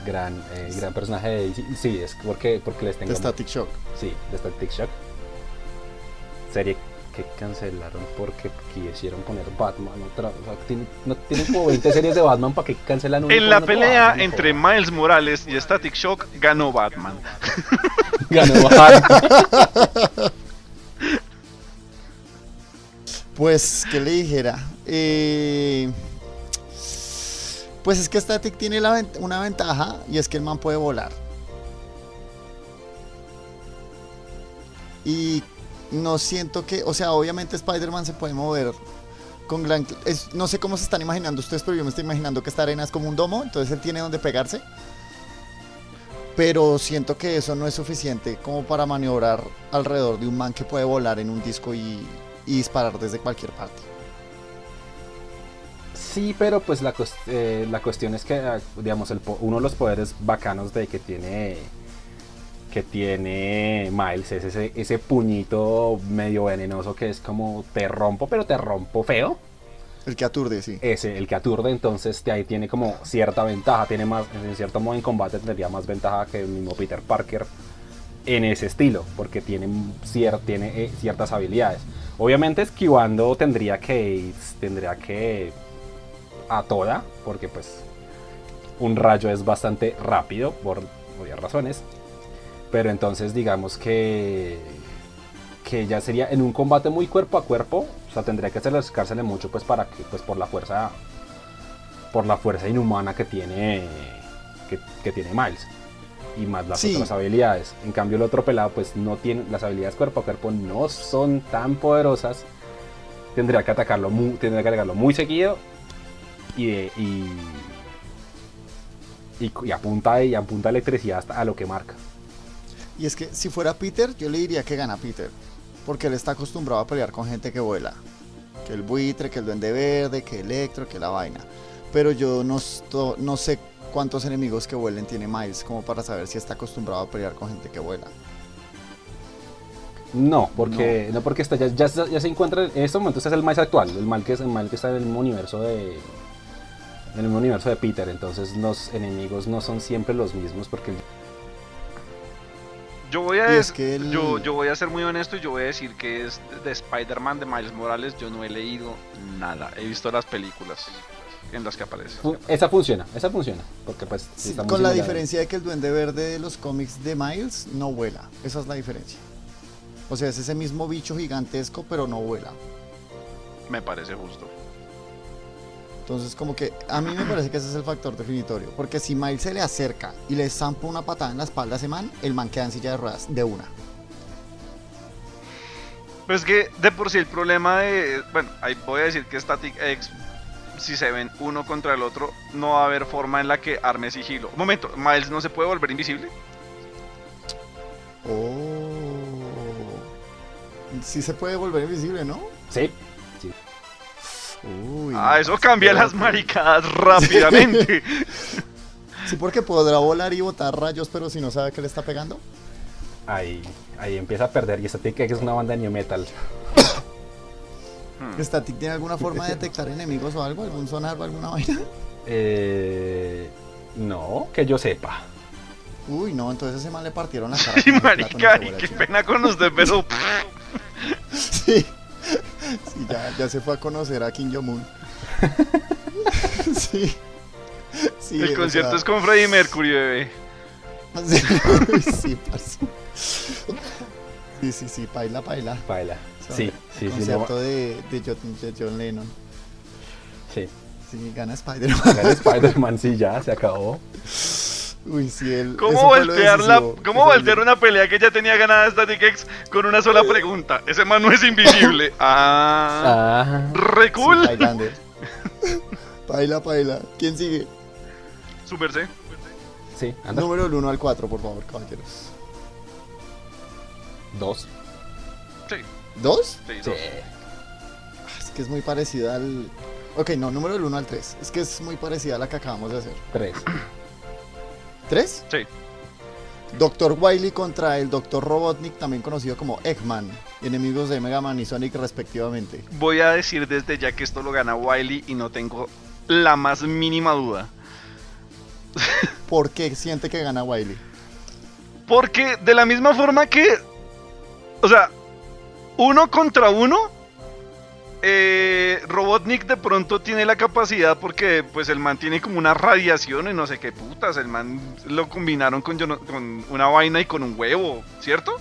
gran, eh, gran personaje de DC. Sí, es porque, porque les tengo. De Static Shock. Sí, de Static Shock. Serie que cancelaron porque quisieron poner Batman otra. O sea, tiene- no tienen como 20 series de Batman para que cancelan una. En la pelea Batman, entre. Miles Morales y Static Shock ganó Batman. [LAUGHS] Ganó Batman. [LAUGHS] Pues, ¿qué le dijera? Eh, pues es que Static tiene una ventaja y es que el man puede volar. Y no siento que, o sea, obviamente Spider-Man se puede mover con gran... no sé cómo se están imaginando ustedes, pero yo me estoy imaginando que esta arena es como un domo, entonces él tiene donde pegarse. Pero siento que eso no es suficiente como para maniobrar alrededor de un man que puede volar en un disco y disparar desde cualquier parte. Sí, pero pues la, eh, la cuestión es que, ah, digamos, el uno de los poderes bacanos de que tiene que tiene Miles es ese, ese puñito medio venenoso que es como te rompo, pero te rompo feo. El que aturde, sí. Ese, el que aturde, entonces de ahí tiene como cierta ventaja, tiene más, en cierto modo en combate tendría más ventaja que el mismo Peter Parker en ese estilo, porque tiene, cier- tiene eh, ciertas habilidades. Obviamente esquivando tendría que, tendría que a toda, porque pues un rayo es bastante rápido por varias razones. Pero entonces digamos que que ya sería en un combate muy cuerpo a cuerpo, o sea, tendría que acercársele mucho pues para que pues por la fuerza por la fuerza inhumana que tiene que, que tiene Miles y más las Sí. otras habilidades. En cambio el otro pelado pues no tiene las habilidades cuerpo a cuerpo no son tan poderosas. Tendría que atacarlo muy, tendría que atacarlo muy seguido y, de- y y, y apunta y apunta electricidad hasta a lo que marca. Y es que si fuera Peter, yo le diría que gana Peter. Porque él está acostumbrado a pelear con gente que vuela. Que el buitre, que el duende verde, que Electro, que la vaina. Pero yo no, no sé cuántos enemigos que vuelen tiene Miles como para saber si está acostumbrado a pelear con gente que vuela. No, porque no, porque está, ya, ya, se- ya se encuentra en este momento este es el más actual, el mal que es el mal que está en el universo de en el mismo universo de Peter, entonces los enemigos no son siempre los mismos porque Yo voy a es que el- yo, yo voy a ser muy honesto y yo voy a decir que es de Spider-Man de Miles Morales. Yo no he leído nada. He visto las películas en las que aparece. esa funciona, esa funciona, porque pues sí Sí, con la diferencia de que el duende verde de los cómics de Miles no vuela. Esa es la diferencia. O sea, es ese mismo bicho gigantesco, pero no vuela. Me parece justo. Entonces, como que a mí me parece que ese es el factor definitorio. Porque si Miles se le acerca y le zampa una patada en la espalda a ese man, el man queda en silla de ruedas de una. Pues es que de por sí el problema de. Bueno, ahí voy a decir que Static X, si se ven uno contra el otro, no va a haber forma en la que arme sigilo. Un momento, Miles no se puede volver invisible. Oh. Sí se puede volver invisible, ¿no? Sí. Uy. Ah, eso cambia las maricadas rápidamente. [LAUGHS] Sí, porque podrá volar y botar rayos, pero si no sabe que le está pegando. Ahí, ahí empieza a perder y esta que es una banda de new metal. Hmm. ¿Static tiene alguna forma de detectar enemigos o algo? ¿Algún sonar o alguna vaina? Eh, no, que yo sepa. Uy, no, entonces ese man le partieron la [LAUGHS] cara. Sí, marica, qué pena con usted, pero. [LAUGHS] Sí. [LAUGHS] Sí, ya, ya se fue a conocer a Kim Jong-un. [LAUGHS] sí. Sí, el concierto sea, es con Freddie Mercury, bebé. [LAUGHS] Sí, sí, parce. Sí, sí, sí, paila, paila. Sea, Sí, sí, sí. Concierto de, John, de John Lennon. sí. Sí, gana Spider-Man. Gana Spider-Man, sí, ya, se acabó. Uy, sí, él. ¿Cómo voltear, la, ¿cómo voltear el- una pelea que ya tenía ganada Static X con una sola pregunta? Ese man no es invisible. [LAUGHS] Ah, Ah, re cool. Sí. [LAUGHS] Paila, paila. ¿Quién sigue? Super C. sí, anda. Número del 1 al 4, por favor, caballeros. Dos. Sí, ¿Dos? sí, Sí. dos. Ah, Es que es muy parecida al. Ok, no, número del 1 al 3. Es que es muy parecida a la que acabamos de hacer. Tres. ¿Tres? Sí. Doctor Wily contra el Doctor Robotnik, también conocido como Eggman, enemigos de Mega Man y Sonic respectivamente. Voy a decir desde ya que esto lo gana Wiley y no tengo la más mínima duda. [LAUGHS] ¿por qué siente que gana Wiley? Porque de la misma forma que. O sea, uno contra uno. Eh, Robotnik de pronto tiene la capacidad porque pues el man tiene como una radiación y no sé qué putas. El man lo combinaron con, con una vaina y con un huevo, ¿cierto?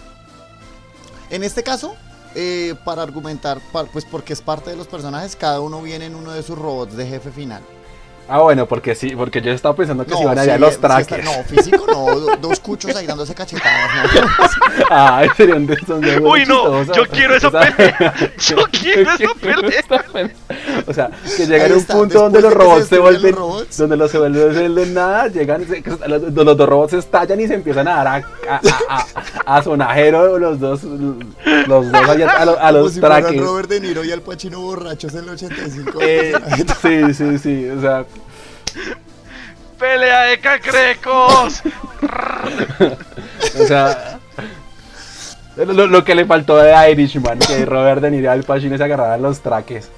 En este caso, eh, para argumentar, pues porque es parte de los personajes, cada uno viene en uno de sus robots de jefe final. Ah, bueno, porque sí, porque yo estaba pensando que se iban sí, allá los sí trajes. está- no, físico no, do- dos cuchos ahí dándose cachetadas. ¿no? Ay, sería un desonde Uy, no, yo quiero esa pelea. Yo quiero esa pelea. [LAUGHS] O sea, que llegan a un punto donde los se robots se vuelven, los robots. donde los se vuelven de nada, llegan, se- los, los dos robots estallan y se empiezan a dar a, a, a, a- a sonajero los dos, los dos allá a, los- a Como los si fueran traques. Robert De Niro y Al Pacino borrachos en el 85. Eh, sí, sí, sí, o sea, Pelea de cacrecos. [LAUGHS] o sea, lo, lo que le faltó de Irishman, que Robert De Niro y Al Pacino se agarraran los traques.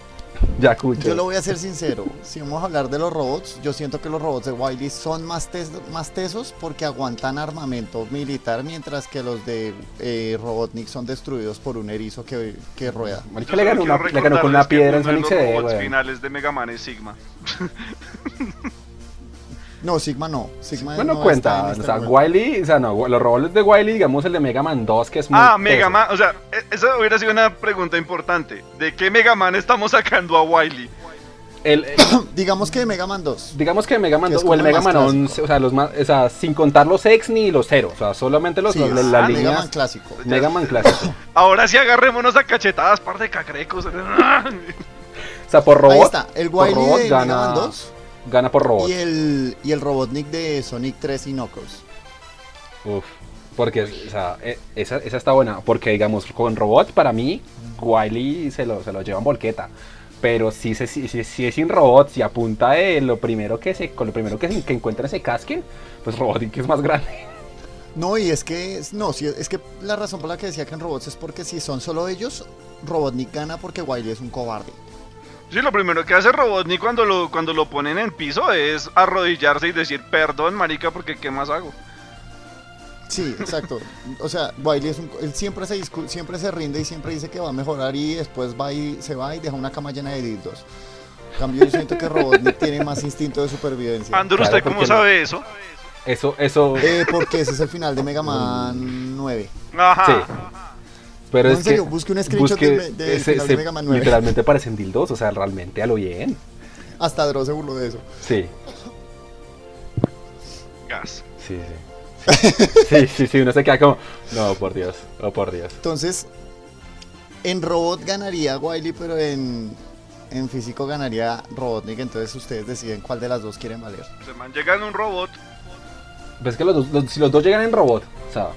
Ya cucho. Yo lo voy a ser sincero, si vamos a hablar de los robots, yo siento que los robots de Wiley son más, tes- más tesos porque aguantan armamento militar, mientras que los de eh, Robotnik son destruidos por un erizo que, que rueda. Marica le ganó, quiero una, le ganó con una piedra en Sonic los CD, finales de Mega Man es Sigma. [LAUGHS] No, Sigma no. Sigma Bueno, no cuenta, está en o este sea, juego. Wiley, o sea, no, los robots de Wiley, digamos el de Mega Man 2, que es muy Ah, Mega. Man, o sea, e- esa hubiera sido una pregunta importante. ¿De qué Mega Man estamos sacando a Wily? El, el- [COUGHS] Digamos que de Mega Man 2. digamos que Mega Man Que es 2 o el Mega Man clásico. 11, o sea, los más, o sea, sin contar los X ni los 0, o sea, solamente los, Sí, los- ah, las Mega líneas Man clásico. Mega Man clásico. [COUGHS] Ahora sí agarrémonos a cachetadas, par de cacrecos. O sea, por robot, Ahí está, el por Wily robot de gana, Mega Man 2 gana por robot. y el, y el Robotnik de Sonic 3 y Knuckles. Uf, porque, o sea, e- esa, esa está buena, porque digamos, con robots para mí, Wiley se lo, se lo llevan volqueta. Pero si, se, si, si- si es sin robots y apunta de lo primero que se, con lo primero que, se- que encuentren se casquen, pues Robotnik es más grande. No, y es que, no, sí, es que la razón por la que decía que en robots es porque si son solo ellos, Robotnik gana porque Wily es un cobarde. Sí, lo primero que hace Robotnik cuando lo, cuando lo ponen en piso es arrodillarse y decir perdón, marica, porque ¿qué más hago? Sí, exacto. O sea, Wiley es un, él siempre se siempre se rinde y siempre dice que va a mejorar y después va y se va y deja una cama llena de dildos. En cambio, yo siento que Robotnik tiene más instinto de supervivencia. Andrew, Claro, ¿usted cómo porque no. sabe eso? Eso, eso, Eh, porque ese es el final de Mega Man 9. Ajá. sí. Pero No, es en serio, que busque un screenshot busque- del- del ese- final de Mega Man 9. literalmente parecen dildos, o sea, realmente a lo bien. [LAUGHS] Hasta Dross se burló de eso. Sí, Gas. sí, sí. Sí, sí, sí, uno se queda como, no, por Dios, oh por Dios. Entonces, en robot ganaría Wiley, pero en, en físico ganaría Robotnik. Entonces ustedes deciden cuál de las dos quieren valer. Se man llega en un robot. Pues que los dos, los- si los dos llegan en robot, o sea,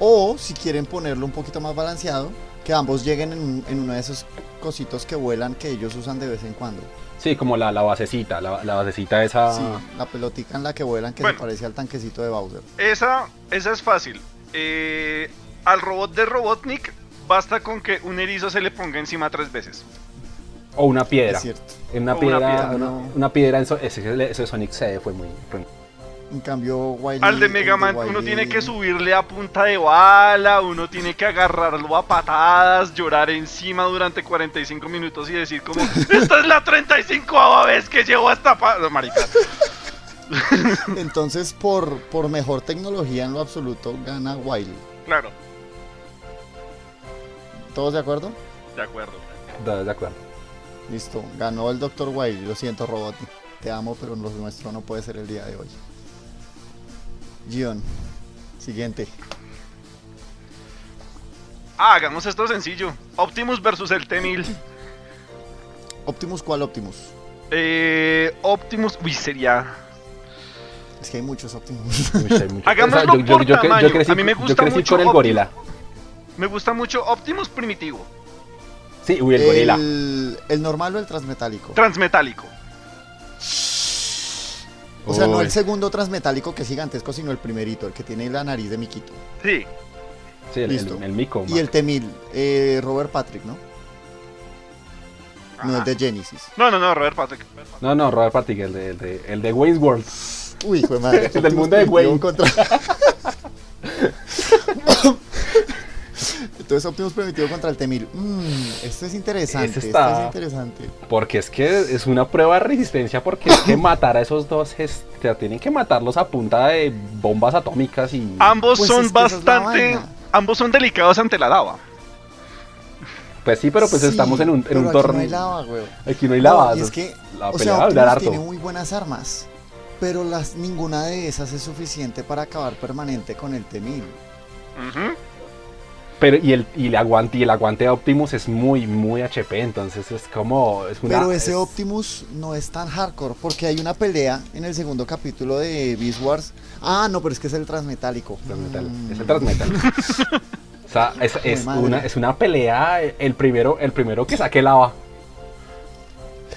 O si quieren ponerlo un poquito más balanceado, que ambos lleguen en, un- en uno de esos cositos que vuelan que ellos usan de vez en cuando. sí, como la, la basecita, la, la basecita esa... Sí, la pelotica en la que vuelan que Bueno. se parece al tanquecito de Bowser. Esa, esa es fácil. Eh, al robot de Robotnik basta con que un erizo se le ponga encima tres veces. O una piedra. Es cierto. En una O una piedra, piedra, una, no. una piedra en so- ese, ese Sonic CD fue muy... fue- En cambio, Wiley. Al de Mega Man uno Wily- tiene que subirle a punta de bala, uno tiene que agarrarlo a patadas, llorar encima durante 45 minutos y decir como, [LAUGHS] esta es la 35 vez que llevo hasta pa... No, marica. [LAUGHS] Entonces, por, por mejor tecnología en lo absoluto, gana Wiley. Claro, ¿Todos de acuerdo? de acuerdo. de, de acuerdo. Listo, ganó el Dr. Wiley. Lo siento, Robotnik. Te amo, pero lo nuestro no puede ser el día de hoy. Gion, siguiente. Ah, hagamos esto sencillo. Optimus versus el T-1000. Optimus, ¿cuál Optimus? Eh, Optimus, uy, sería... Es que hay muchos Optimus. Uy, hay [LAUGHS] mucho- Hagámoslo yo- por yo cre- yo tamaño. crecí, A mí me yo gusta crecí mucho con el gorila. Me gusta mucho Optimus primitivo, Sí, uy, el gorila. el, el normal o el transmetálico. transmetálico. O sea, no el segundo transmetálico que es gigantesco, sino el primerito, el que tiene la nariz de Miquito. Sí, Sí, el, listo. el, el mico. Y el T-1000, eh, Robert Patrick, ¿no? No, el de Genesis. No, no, no, Robert Patrick. No, no, Robert Patrick, el de, el de, el de Wayne's World. Uy, hijo de madre. [LAUGHS] El del mundo de Wayne. contra- [LAUGHS] Entonces Optimus Primitivo contra el Temil. Mmm, esto es interesante. Ese Esto está- es interesante. Porque es que es una prueba de resistencia porque es que [COUGHS] matar a esos dos es, o sea, tienen que matarlos a punta de bombas atómicas y Ambos Pues son es que bastante. Ambos son delicados ante la lava. pues sí, pero pues Sí, estamos en un, en un aquí torneo. No hay lava, güey. Aquí no hay No, lava. y es que, la o pelea sea, va a durar Optimus tiene muy buenas armas, pero las, ninguna de esas es suficiente para acabar permanente con el Temil. Ujú. Pero y el, y el aguante y el aguante de Optimus es muy, muy HP, entonces es como. Es una, Pero ese es- Optimus no es tan hardcore, porque hay una pelea en el segundo capítulo de Beast Wars. Ah, no, pero es que es el transmetálico. Transmetal, Mm. Es el Transmetal. [LAUGHS] o sea, es, una, es una pelea. El primero, el primero que saque lava.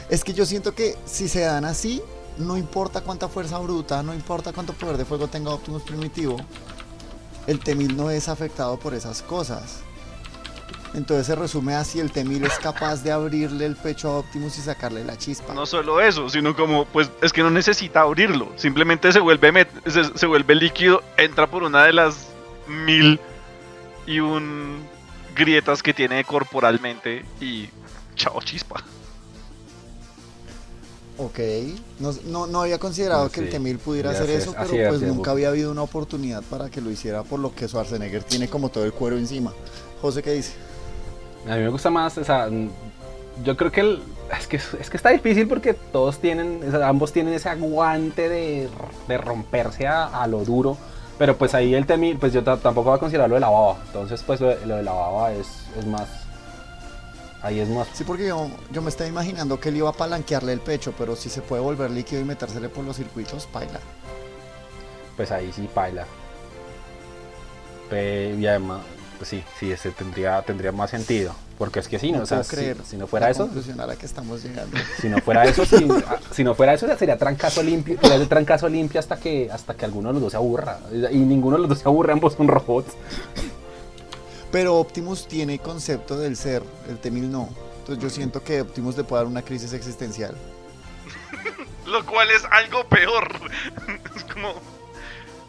Es que yo siento que si se dan así, no importa cuánta fuerza bruta, no importa cuánto poder de fuego tenga Optimus primitivo, el Temil no es afectado por esas cosas. Entonces se resume así, el Temil es capaz de abrirle el pecho a Optimus y sacarle la chispa. No solo eso, sino como, pues es que no necesita abrirlo. Simplemente se vuelve, se vuelve líquido, entra por una de las mil y un grietas que tiene corporalmente y chao chispa. Ok, no, no, no había considerado No, que el. Temil pudiera hacer eso, pero es, pues nunca había habido una oportunidad para que lo hiciera por lo que Schwarzenegger tiene como todo el cuero encima. José, ¿qué dice? A mí me gusta más, o sea, yo creo que el, es que es que está difícil porque todos tienen, o sea, ambos tienen ese aguante de, de romperse a, a lo duro, pero pues ahí el Temi, pues yo ta- tampoco voy a considerar lo de la baba, entonces pues lo de, lo de la baba es, es más, ahí es más, Sí, porque yo, yo me estaba imaginando que él iba a palanquearle el pecho, pero si se puede volver líquido y metérsele por los circuitos, paila. pues ahí sí paila. Pe- y además, pues sí, sí, ese tendría, tendría más sentido, porque es que sí, no, No o sea, puedo si- no fuera la eso, conclusión a la que estamos llegando. Si no fuera eso, si, [LAUGHS] ah, si no fuera eso, sería trancazo limpio, sería trancazo limpio hasta que hasta que alguno de los dos se aburra. Y ninguno de los dos se aburre, ambos son robots. Pero Optimus tiene concepto del ser, el Temil no. Entonces yo siento que Optimus le puede dar una crisis existencial. [LAUGHS] Lo cual es algo peor. [LAUGHS] Es como,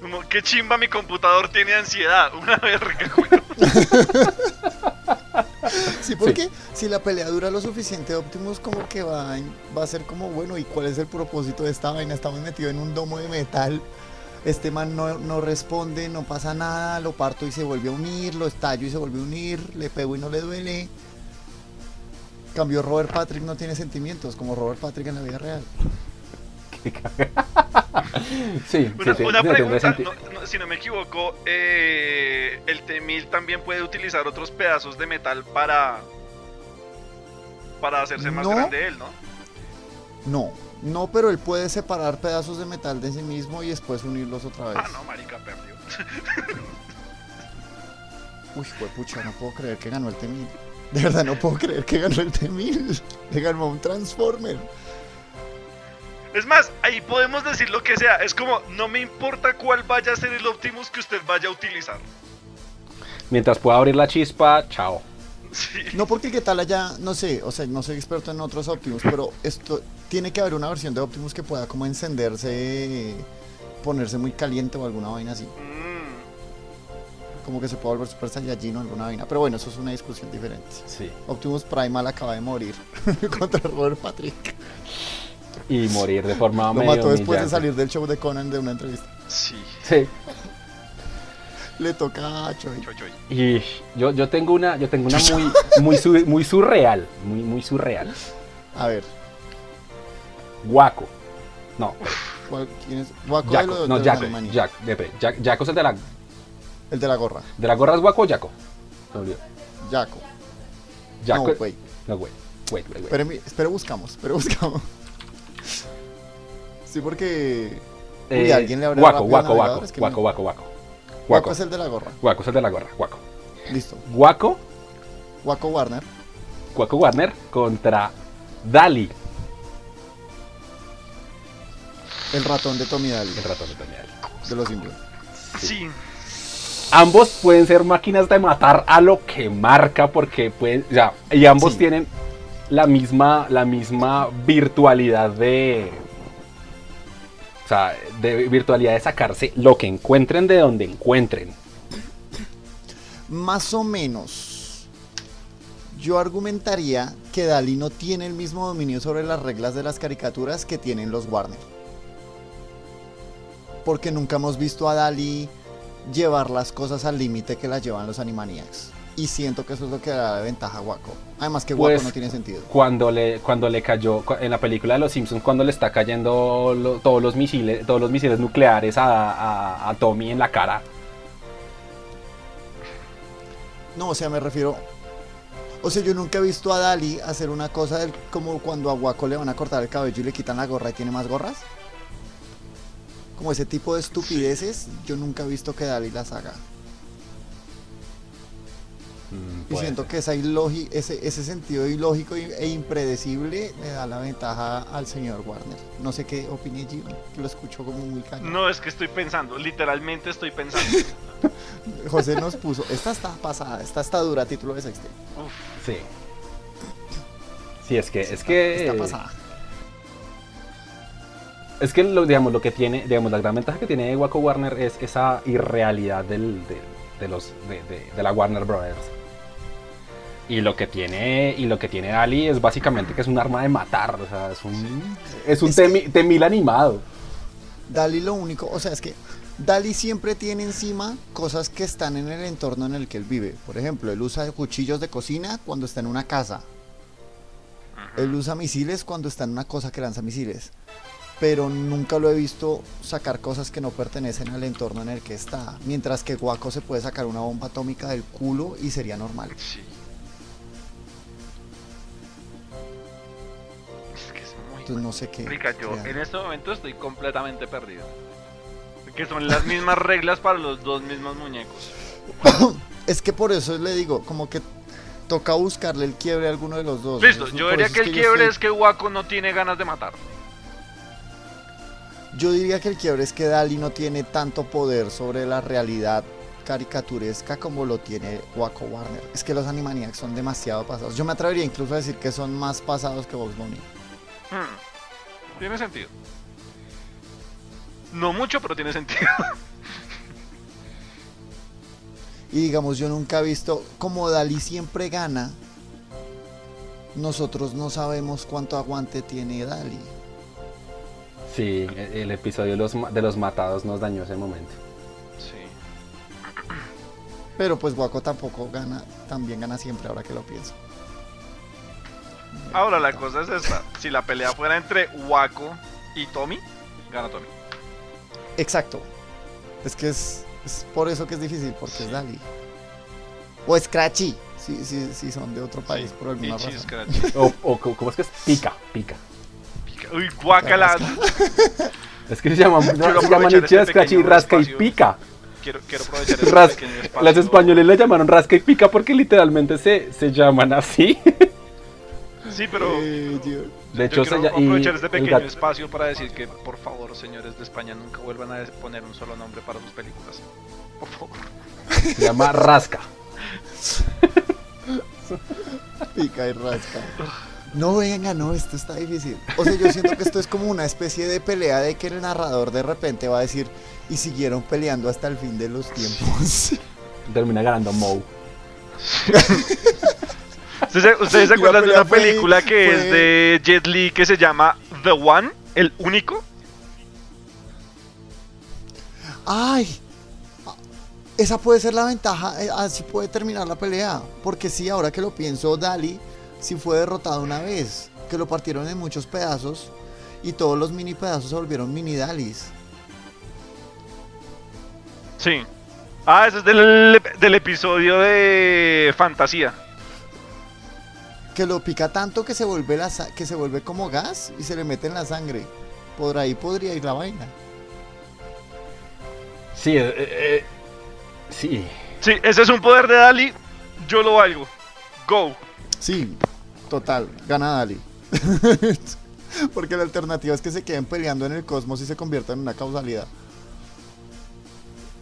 como que chimba mi computador tiene ansiedad. [LAUGHS] Una verga, güey. Sí, porque si la pelea dura lo suficiente, Optimus como que va, va a ser como, bueno, ¿y cuál es el propósito de esta vaina? Estamos metidos en un domo de metal. Este man no, no responde, no pasa nada, lo parto y se vuelve a unir, lo estallo y se vuelve a unir, le pego y no le duele. Cambio Robert Patrick no tiene sentimientos, como Robert Patrick en la vida real. [LAUGHS] Sí, Una, sí, una sí, pregunta, senti- no- no, si no me equivoco, eh, el T-1000 también puede utilizar otros pedazos de metal para para hacerse más No. grande él, ¿no? No, no, pero él puede separar pedazos de metal de sí mismo y después unirlos otra vez. Ah, no, marica, perdió. [LAUGHS] Uy, pucha, no puedo creer que ganó el T-1000. De verdad, no puedo creer que ganó el T-1000. Le ganó a un Transformer. Es más, ahí podemos decir lo que sea. Es como, no me importa cuál vaya a ser el Optimus que usted vaya a utilizar. Mientras pueda abrir la chispa, chao. Sí. No porque qué tal allá, no sé, o sea, no soy experto en otros Optimus, pero esto tiene que haber una versión de Optimus que pueda como encenderse, ponerse muy caliente o alguna vaina así. Mm, Como que se pueda volver Super Saiyajin o alguna vaina. Pero bueno, eso es una discusión diferente. Sí. Optimus Primal acaba de morir [LAUGHS] contra Robert Patrick. Y morir de forma Lo medio mató después de salir del show de Conan de una entrevista. sí. Sí. Le toca a Choi. Choy, choy. Y yo, yo tengo una, yo tengo una muy, muy, su- muy surreal, muy, muy surreal. A ver, Guaco. No, ¿cuál- ¿quién es? Guaco de Jaco. No, de Jaco. Animaniacs. Jack, de- Jack- Jaco es el de la, El de la gorra. de la gorra es Guaco o Jaco. Se me olvidó. Jaco. Jaco. No, wait. No, wait. Wait, wait, wait. Espere, espere, buscamos, espere, buscamos. Sí, porque. Uy, Eh, ¿alguien le habrá Guaco, Guaco? Guaco, Es que Guaco, me- Guaco, Guaco. Guaco Guaco. es el de la gorra. Guaco es el de la gorra, Guaco. Listo. Guaco, Guaco Warner. Guaco Warner contra Dali, El ratón de Tommy Daly, el ratón de Tony Dali. de los Simpsons. Sí. Ambos pueden ser máquinas de matar a lo que marca porque pueden, ya, y ambos Sí. tienen la misma, la misma virtualidad de, o sea, de virtualidad es sacarse lo que encuentren de donde encuentren. Más o menos. Yo argumentaría que Dali no tiene el mismo dominio sobre las reglas de las caricaturas que tienen los Warner. Porque nunca hemos visto a Dali llevar las cosas al límite que las llevan los Animaniacs. Y siento que eso es lo que da la ventaja a Waco. Además que Waco Pues, no tiene sentido. Cuando le, cuando le cayó, en la película de los Simpsons, cuando le está cayendo lo- todos los misiles, todos los misiles nucleares a, a- a Tommy en la cara. No, o sea, me refiero. O sea, yo nunca he visto a Dali hacer una cosa del- como cuando a Waco le van a cortar el cabello y le quitan la gorra y tiene más gorras. Como ese tipo de estupideces, yo nunca he visto que Dali las haga. Y siento ser. que esa ese, ese sentido ilógico e impredecible le da la ventaja al señor Warner. No sé qué opine Gio, que lo escucho como muy cañón. No, es que estoy pensando, literalmente estoy pensando. [LAUGHS] José nos puso, esta está pasada, esta está dura, título de sexto. Uf, Sí. Sí, es que, es que. Está pasada. Es que lo, digamos, lo que tiene, digamos, la gran ventaja que tiene Waco Warner es esa irrealidad del, de, de los, de, de- de la Warner Brothers. Y lo que tiene, y lo que tiene Ali es básicamente que es un arma de matar, o sea, es un, es un Es temi- temil animado. Dali lo único, o sea, es que Dali siempre tiene encima cosas que están en el entorno en el que él vive. Por ejemplo, él usa cuchillos de cocina cuando está en una casa. Él usa misiles cuando está en una cosa que lanza misiles. Pero nunca lo he visto sacar cosas que no pertenecen al entorno en el que está. Mientras que Guaco se puede sacar una bomba atómica del culo y sería normal. sí. Entonces no sé qué. Rica, yo crean. en este momento estoy completamente perdido. Que son las mismas reglas para los dos mismos muñecos. [COUGHS] Es que por eso le digo, como que toca buscarle el quiebre a alguno de los dos. Listo, Eso- yo diría que el quiebre estoy- es que Waco no tiene ganas de matar. Yo diría que el quiebre es que Dali no tiene tanto poder sobre la realidad caricaturesca como lo tiene Waco Warner. Es que los Animaniacs son demasiado pasados. Yo me atrevería incluso a decir que son más pasados que Box Bunny. Hmm, Tiene sentido. No mucho, pero tiene sentido. Y digamos, yo nunca he visto, como Dali siempre gana, nosotros no sabemos cuánto aguante tiene Dali. Sí, el, episodio de los, de los matados nos dañó ese momento. Sí. Pero pues Waco tampoco gana, también gana siempre ahora que lo pienso. Ahora la cosa es esta. Si la pelea fuera entre Waco y Tommy, gana Tommy. Exacto. Es que es, es por eso que es difícil, porque es Dali. O Scratchy, si sí, sí, son de otro país por alguna Itchy razón. Scratchy. [LAUGHS] O, o ¿cómo es que es? Pica, pica. Uy, guacala. [LAUGHS] Es que se llaman, se llaman Itchy, Scratchy, Rasca y. Pica. Quiero, quiero aprovechar este Ras- espacio. Los españoles le llamaron Rasca y Pica porque literalmente se, se llaman así. [LAUGHS] Sí, pero. Eh, Dios. De yo hecho, se quiero aprovechar este pequeño gato- espacio para decir que, por favor, señores de España, nunca vuelvan a poner un solo nombre para sus películas. Por favor. se llama Rasca. Pica y rasca. No, venga, no, esto está difícil. O sea, yo siento que esto es como una especie de pelea de que el narrador de repente va a decir, y siguieron peleando hasta el fin de los tiempos. Termina ganando Moe. [LAUGHS] ¿Ustedes, ustedes se [LAUGHS] acuerdan de una fue- película que fue- es de Jet Li que se llama The One? ¿El único? ¡Ay! Esa puede ser la ventaja, eh, así puede terminar la pelea. Porque sí, ahora que lo pienso, Dali sí fue derrotado una vez. Que lo partieron en muchos pedazos y todos los mini pedazos se volvieron mini Dalis. Sí. Ah, ese es del, del episodio de Fantasía. Que lo pica tanto que se vuelve la sa- que se vuelve como gas y se le mete en la sangre. Por ahí podría ir la vaina. Sí, eh, eh, sí. Sí, ese es un poder de Dali. Yo lo valgo. Go. Sí, total, gana Dali. [LAUGHS] Porque la alternativa es que se queden peleando en el cosmos y se conviertan en una causalidad.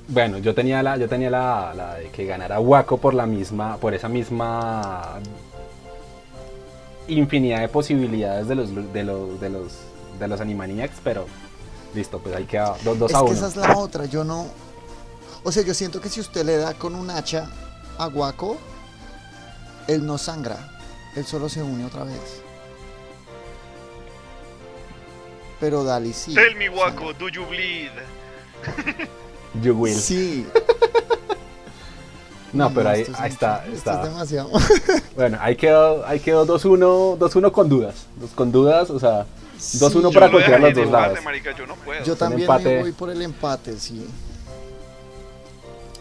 Bueno, yo tenía la, yo tenía la, la de que ganara Waco por la misma, por esa misma infinidad de posibilidades de los de los de los de los Animaniacs, pero Listo, pues ahí queda 2 Es a que 1. esa es la otra, yo no... O sea, yo siento que si usted le da con un hacha a Guaco, él no sangra, él solo se une otra vez. Pero Dali sí. Tell me, Waco, do you bleed? You will. Sí. [LAUGHS] No, pero ahí, esto es ahí mucho, está, esto está. es demasiado. [LAUGHS] Bueno, ahí quedó, ahí quedó 2-1, 2-1 con dudas. Dos con dudas, o sea, 2-1 Sí, para dejaría los dos empate, lados. marica, yo no puedo. Yo también me voy por el empate, sí.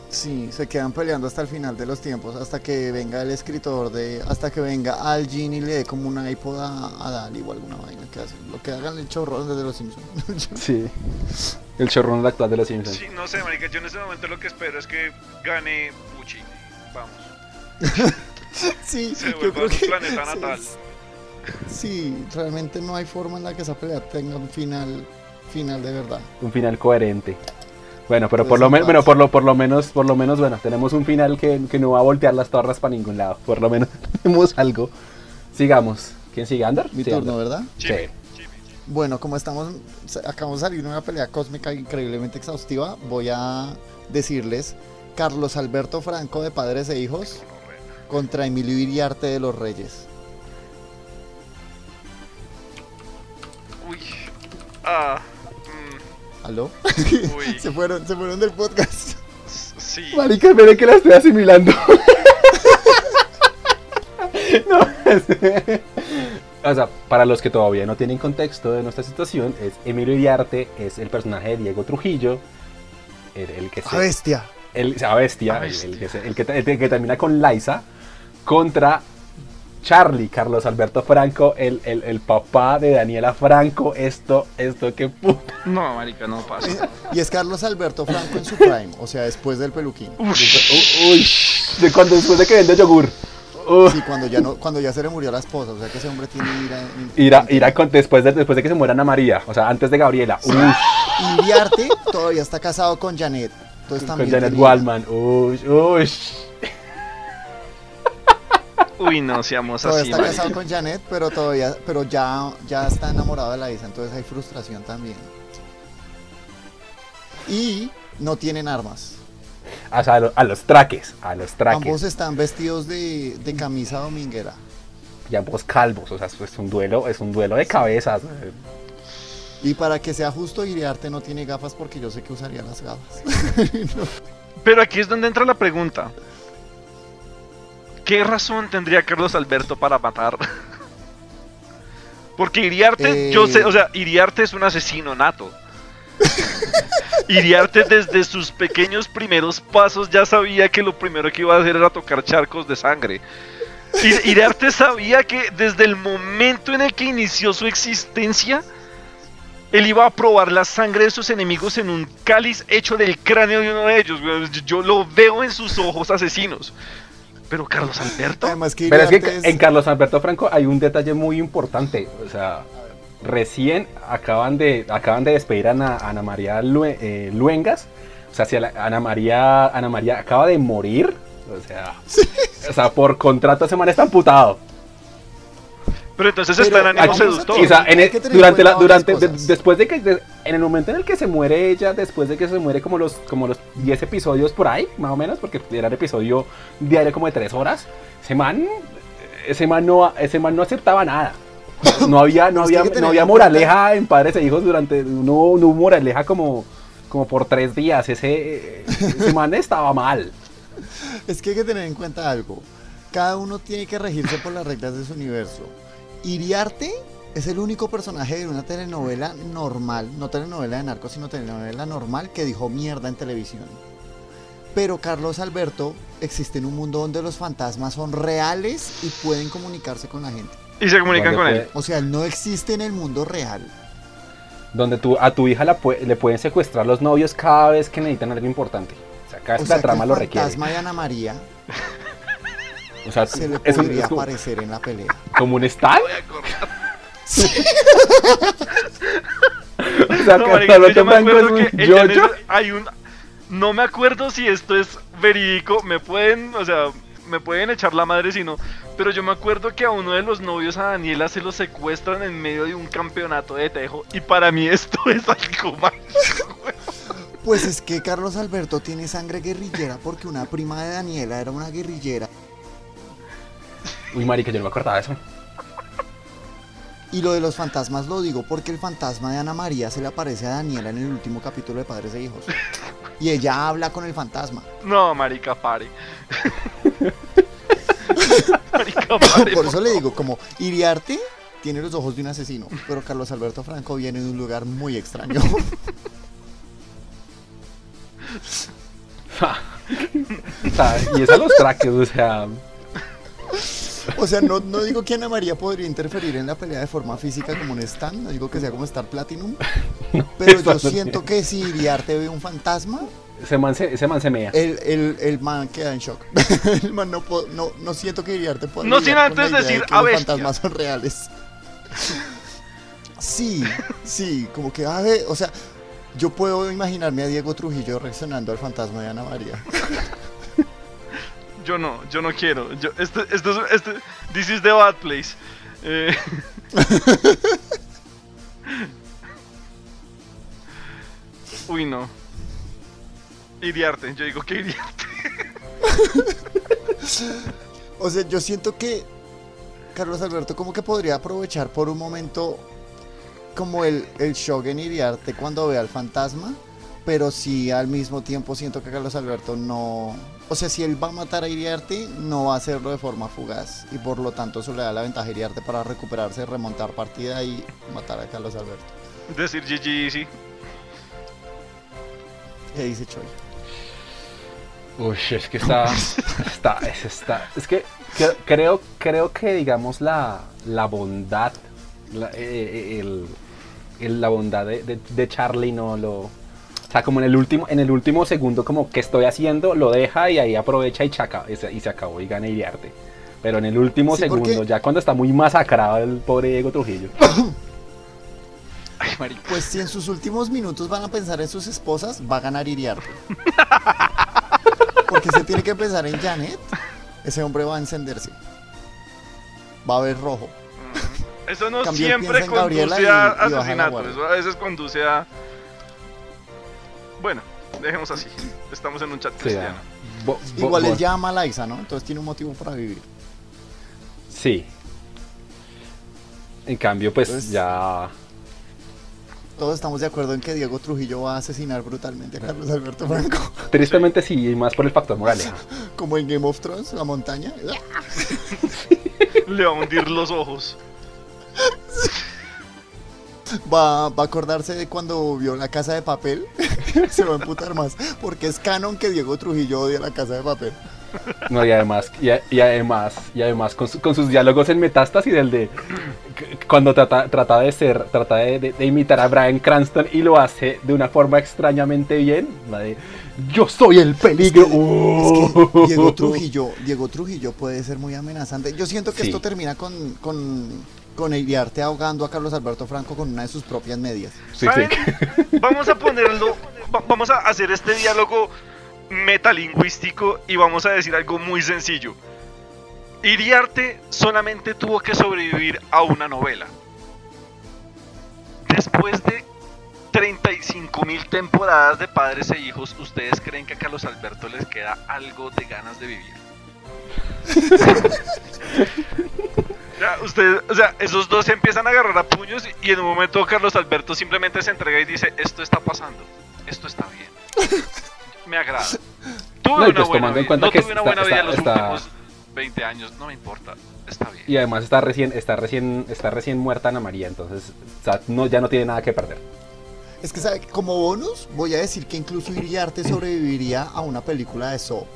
Sí, se quedan peleando hasta el final de los tiempos, hasta que venga el escritor de, hasta que venga Al Jean y le dé como una iPod a, a Dali o alguna vaina que hacen. Lo que hagan el chorro desde los Simpsons. [LAUGHS] Sí. El chorrón actual de los Simpsons. Sí, no sé, marica, yo en este momento lo que espero es que gane. Vamos. [LAUGHS] sí, Se yo vuelva creo a su que planeta sí, natal. Sí, realmente no hay forma en la que esa pelea tenga un final, final de verdad. Un final coherente. Bueno, pero Pues por lo empate. menos, bueno, por lo, por lo menos, por lo menos, bueno, tenemos un final que, que no va a voltear las torres para ningún lado. Por lo menos [LAUGHS] tenemos algo. Sigamos. ¿Quién sigue? ¿Ander? Mi Sí, turno, Ander. ¿verdad? Sí. Jimmy. Bueno, como estamos, acabamos de salir de una pelea cósmica increíblemente exhaustiva, voy a decirles Carlos Alberto Franco de Padres e Hijos contra Emilio Iriarte de los Reyes. Uy. Ah. mm, ¿Aló? Uy. [LAUGHS] se, fueron, se fueron del podcast. sí. Marica, espere que la estoy asimilando. [LAUGHS] no, O sea, para los que todavía no tienen contexto de nuestra situación, es Emilio Iriarte es el personaje de Diego Trujillo, el, el que se, ¡A bestia! El, a bestia, A el-. El, que se- el que, el que termina con Liza, contra Charlie, Carlos Alberto Franco, el, el, el papá de Daniela Franco. Esto, esto, qué puta. No, marica, no pasa. Y es Carlos Alberto Franco en su prime, o sea, después del peluquín. Uy, de cuando después de que vende yogur. Sí, cuando ya, no, cuando ya se le murió la esposa, o sea que ese hombre tiene ira. Irá, irá con, después, de, después de que se muera Ana María, o sea, antes de Gabriela. Uy, Y Iriarte todavía está casado con Janet. Entonces con Janet tiene- Wallman. Uy, uy. [LAUGHS] Uy, no seamos Todavía así, está casado con Janet, pero todavía, pero ya, ya está enamorado de la Isa, entonces hay frustración también. Y no tienen armas. O sea, a, lo- a los traques, a los traques. Ambos están vestidos de, de camisa dominguera. Y ambos calvos, o sea, es un duelo, es un duelo de cabezas. Y para que sea justo, Iriarte no tiene gafas porque yo sé que usaría las gafas. [LAUGHS] Pero aquí es donde entra la pregunta. ¿Qué razón tendría Carlos Alberto para matar? Porque Iriarte, Eh. yo sé, o sea, Iriarte es un asesino nato. Iriarte desde sus pequeños primeros pasos ya sabía que lo primero que iba a hacer era tocar charcos de sangre. Ir- Iriarte sabía que desde el momento en el que inició su existencia, él iba a probar la sangre de sus enemigos en un cáliz hecho del cráneo de uno de ellos. Yo lo veo en sus ojos asesinos. Pero Carlos Alberto. Además que Pero es que es- en Carlos Alberto Franco hay un detalle muy importante. O sea, recién acaban de, acaban de despedir a Ana, Ana María Lue- eh, Luengas. O sea, si la- Ana María, Ana María acaba de morir. O sea, o sea, por contrato ese man está amputado. Pero entonces Pero está en ánimo seductor. Y, o sea, en el- durante la, cuenta durante, varias de- cosas. después de que, de- en el momento en el que se muere ella, después de que se muere como los, como los 10 episodios por ahí, más o menos, porque era el episodio diario como de 3 horas, ese man, ese man no, ese man no aceptaba nada. No había, no había, no había moraleja en padres e hijos durante, no, no hubo moraleja como, como por tres días, ese, ese man estaba mal. Es que hay que tener en cuenta algo. Cada uno tiene que regirse por las reglas de su universo. Iriarte es el único personaje de una telenovela normal, no telenovela de narcos, sino telenovela normal que dijo mierda en televisión. Pero Carlos Alberto existe en un mundo donde los fantasmas son reales y pueden comunicarse con la gente. Y se comunican con Donde él. O sea, él no existe en el mundo real. Donde tú, a tu hija la le pueden secuestrar los novios cada vez que necesitan algo importante. O sea, cada vez O sea, la que trama el lo requiere. fantasma de Ana María O sea, se le es, un- podría es como, aparecer en la pelea. como un stand. [LAUGHS] O sea, No, que yo me acuerdo es que. Janet hay un no me acuerdo si esto es verídico, me pueden, o sea, me pueden echar la madre si no, Pero yo me acuerdo que a uno de los novios a Daniela se lo secuestran en medio de un campeonato de tejo. Y para mí esto [LAUGHS] es algo más. Pues es que Carlos Alberto tiene sangre guerrillera porque una prima de Daniela era una guerrillera. Uy, marica, yo no me acordaba de eso. Y lo de los fantasmas lo digo porque el fantasma de Ana María se le aparece a Daniela en el último capítulo de Padres e Hijos. Y ella habla con el fantasma. No, marica, pare. [LAUGHS] marica, pare. Por eso le digo, como Iriarte tiene los ojos de un asesino, pero Carlos Alberto Franco viene de un lugar muy extraño. [LAUGHS] Y es a los traques, o sea. O sea, no, no digo que Ana María podría interferir en la pelea de forma física como un stand, no digo que sea como Star Platinum, [LAUGHS] pero yo siento que si Iriarte ve un fantasma, Ese man se, ese man se mea. el, el, el man queda en shock. [LAUGHS] El man no, no, no siento que Iriarte pueda No sin antes idea de decir que a los fantasmas son reales. [LAUGHS] Sí, sí, como que, a ver, o sea, yo puedo imaginarme a Diego Trujillo reaccionando al fantasma de Ana María. Yo no, yo no quiero. Yo, este, esto es, este, this is the bad place. Eh, [LAUGHS] Uy, no. Iriarte, yo digo que Iriarte. [LAUGHS] O sea, yo siento que Carlos Alberto como que podría aprovechar por un momento como el, el shock en Iriarte cuando ve al fantasma, pero sí al mismo tiempo siento que Carlos Alberto no... O sea, si él va a matar a Iriarte, no va a hacerlo de forma fugaz y por lo tanto eso le da la ventaja a Iriarte para recuperarse, remontar partida y matar a Carlos Alberto. Decir GG, sí. ¿Qué dice Choi? Uy, es que está. [LAUGHS] está, es, está. Es que que- creo, creo que, digamos, la, la bondad. la, eh, el- el- la bondad de, de- de Charlie no lo. O sea, como en el último, en el último segundo, como que estoy haciendo, lo deja y ahí aprovecha y, chaca, y, se, y se acabó y gana Iriarte. Pero en el último Sí, porque- segundo, ya cuando está muy masacrado el pobre Diego Trujillo. [COUGHS] Ay, marica. Pues si en sus últimos minutos van a pensar en sus esposas, va a ganar Iriarte. [LAUGHS] Porque se tiene que pensar en Janet. Ese hombre va a encenderse. Va a ver rojo. Eso no Cambio, siempre conduce y- a y baja la asesinato. guardia. Eso a veces conduce a. Bueno, dejemos así. Estamos en un chat cristiano. bo- bo- Igual bo- él llama a Laisa, ¿no? Entonces tiene un motivo para vivir. Sí. En cambio, pues Entonces- ya. Todos estamos de acuerdo en que Diego Trujillo va a asesinar brutalmente a Carlos Alberto Franco. Tristemente sí, y más por el factor moraleja. [LAUGHS] Como en Game of Thrones, la montaña. [LAUGHS] Le va a hundir los ojos. [LAUGHS] [LAUGHS] Va, va a acordarse de cuando vio la casa de papel. [LAUGHS] Se va a emputar más. Porque es canon que Diego Trujillo odia la casa de papel. No, y además, y, y además, y además con, su- con sus diálogos en metástasis del de cuando trata, trata de ser, trata de, de- de imitar a Brian Cranston y lo hace de una forma extrañamente bien. La de yo soy el peligro. Es que. [LAUGHS] Diego Trujillo, Diego Trujillo puede ser muy amenazante. Yo siento que Sí. esto termina con, con, con Iriarte ahogando a Carlos Alberto Franco con una de sus propias medias. Sí, sí. Vamos a ponerlo. va- vamos a hacer este diálogo metalingüístico y vamos a decir algo muy sencillo. Iriarte solamente tuvo que sobrevivir a una novela. Después de 35 mil temporadas de padres e hijos, ¿ustedes creen que a Carlos Alberto les queda algo de ganas de vivir? [LAUGHS] Ya, ustedes, o sea, esos dos se empiezan a agarrar a puños y, en un momento Carlos Alberto simplemente se entrega y dice, esto está pasando, esto está bien, me agrada. Tuve No, y una pues buena tomando en vida, cuenta no que tuve una está- buena vida en los está- está- últimos 20 años, no me importa, está bien. Y además está recién, está recién, está recién muerta Ana María, entonces o sea, no, ya no tiene nada que perder. Es que, ¿sabe? Como bonus, voy a decir que incluso Iriarte sobreviviría a una película de So.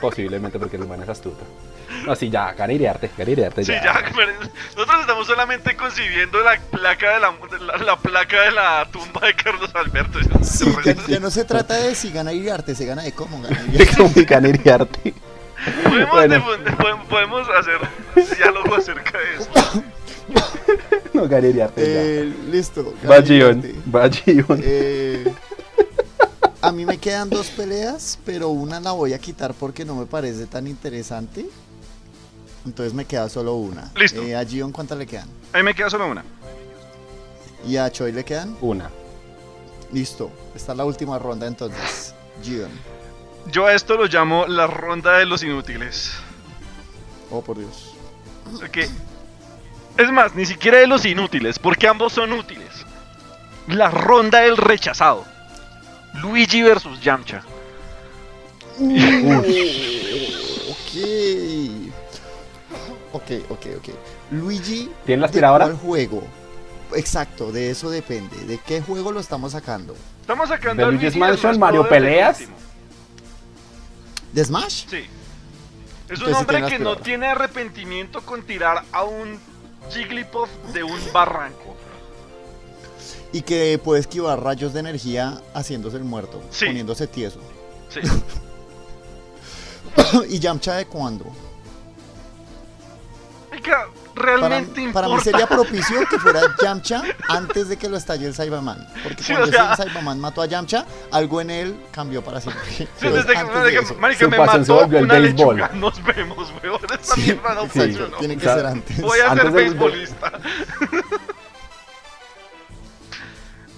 Posiblemente porque el man es astuto. No, sí, ya, gana Iriarte, gana Iriarte, Sí, ya. [LAUGHS] pero nosotros estamos solamente concibiendo la placa de la, la, la placa de la tumba de Carlos Alberto. Sí, ya, ya no se trata de si gana Iriarte, se gana de cómo gana [LAUGHS] De Iriarte. cómo gana Iriarte. Podemos, Bueno. podemos- podemos hacer diálogo acerca de esto. [LAUGHS] No, gana Iriarte, ya. Eh, listo. Gion, va Gion. Eh, a mí me quedan dos peleas, pero una la voy a quitar porque no me parece tan interesante. Entonces me queda solo una. Listo. Eh, ¿A Gion cuántas le quedan? A mí me queda solo una. ¿Y a Choi le quedan? Una. Listo. Esta es la última ronda entonces. Gion. Yo a esto lo llamo la ronda de los inútiles. Oh, por Dios. Ok. Es más, ni siquiera de los inútiles, porque ambos son útiles. La ronda del rechazado. Luigi versus Yamcha. Ok. Ok, ok, ok. Luigi. ¿Tiene la ¿de aspiradora? ¿Cuál juego? Exacto, de eso depende. ¿De qué juego lo estamos sacando? Estamos sacando ¿De a Luigi's Luigi Mansion, Smash Mario Peleas? ¿De Smash? Sí. Es un hombre que no tiene arrepentimiento con tirar a un Jigglypuff de un barranco. Y que puede esquivar rayos de energía haciéndose el muerto, Sí. poniéndose tieso. Sí. [LAUGHS] ¿Y Yamcha de cuándo? Oiga, Para, realmente para mí importa. sería [LAUGHS] propicio que fuera Yamcha antes de que lo estalle el Cyberman. Porque Sí, cuando o sea- ese Cyberman mató a Yamcha, algo en él cambió para siempre. Sí, desde que, de que- marica, me mató volvió el una béisbol. lechuga. Nos vemos, weón. Esta Sí, mierda no funcionó. tiene que O sea, ser antes. Voy a Antes ser beisbolista. [LAUGHS]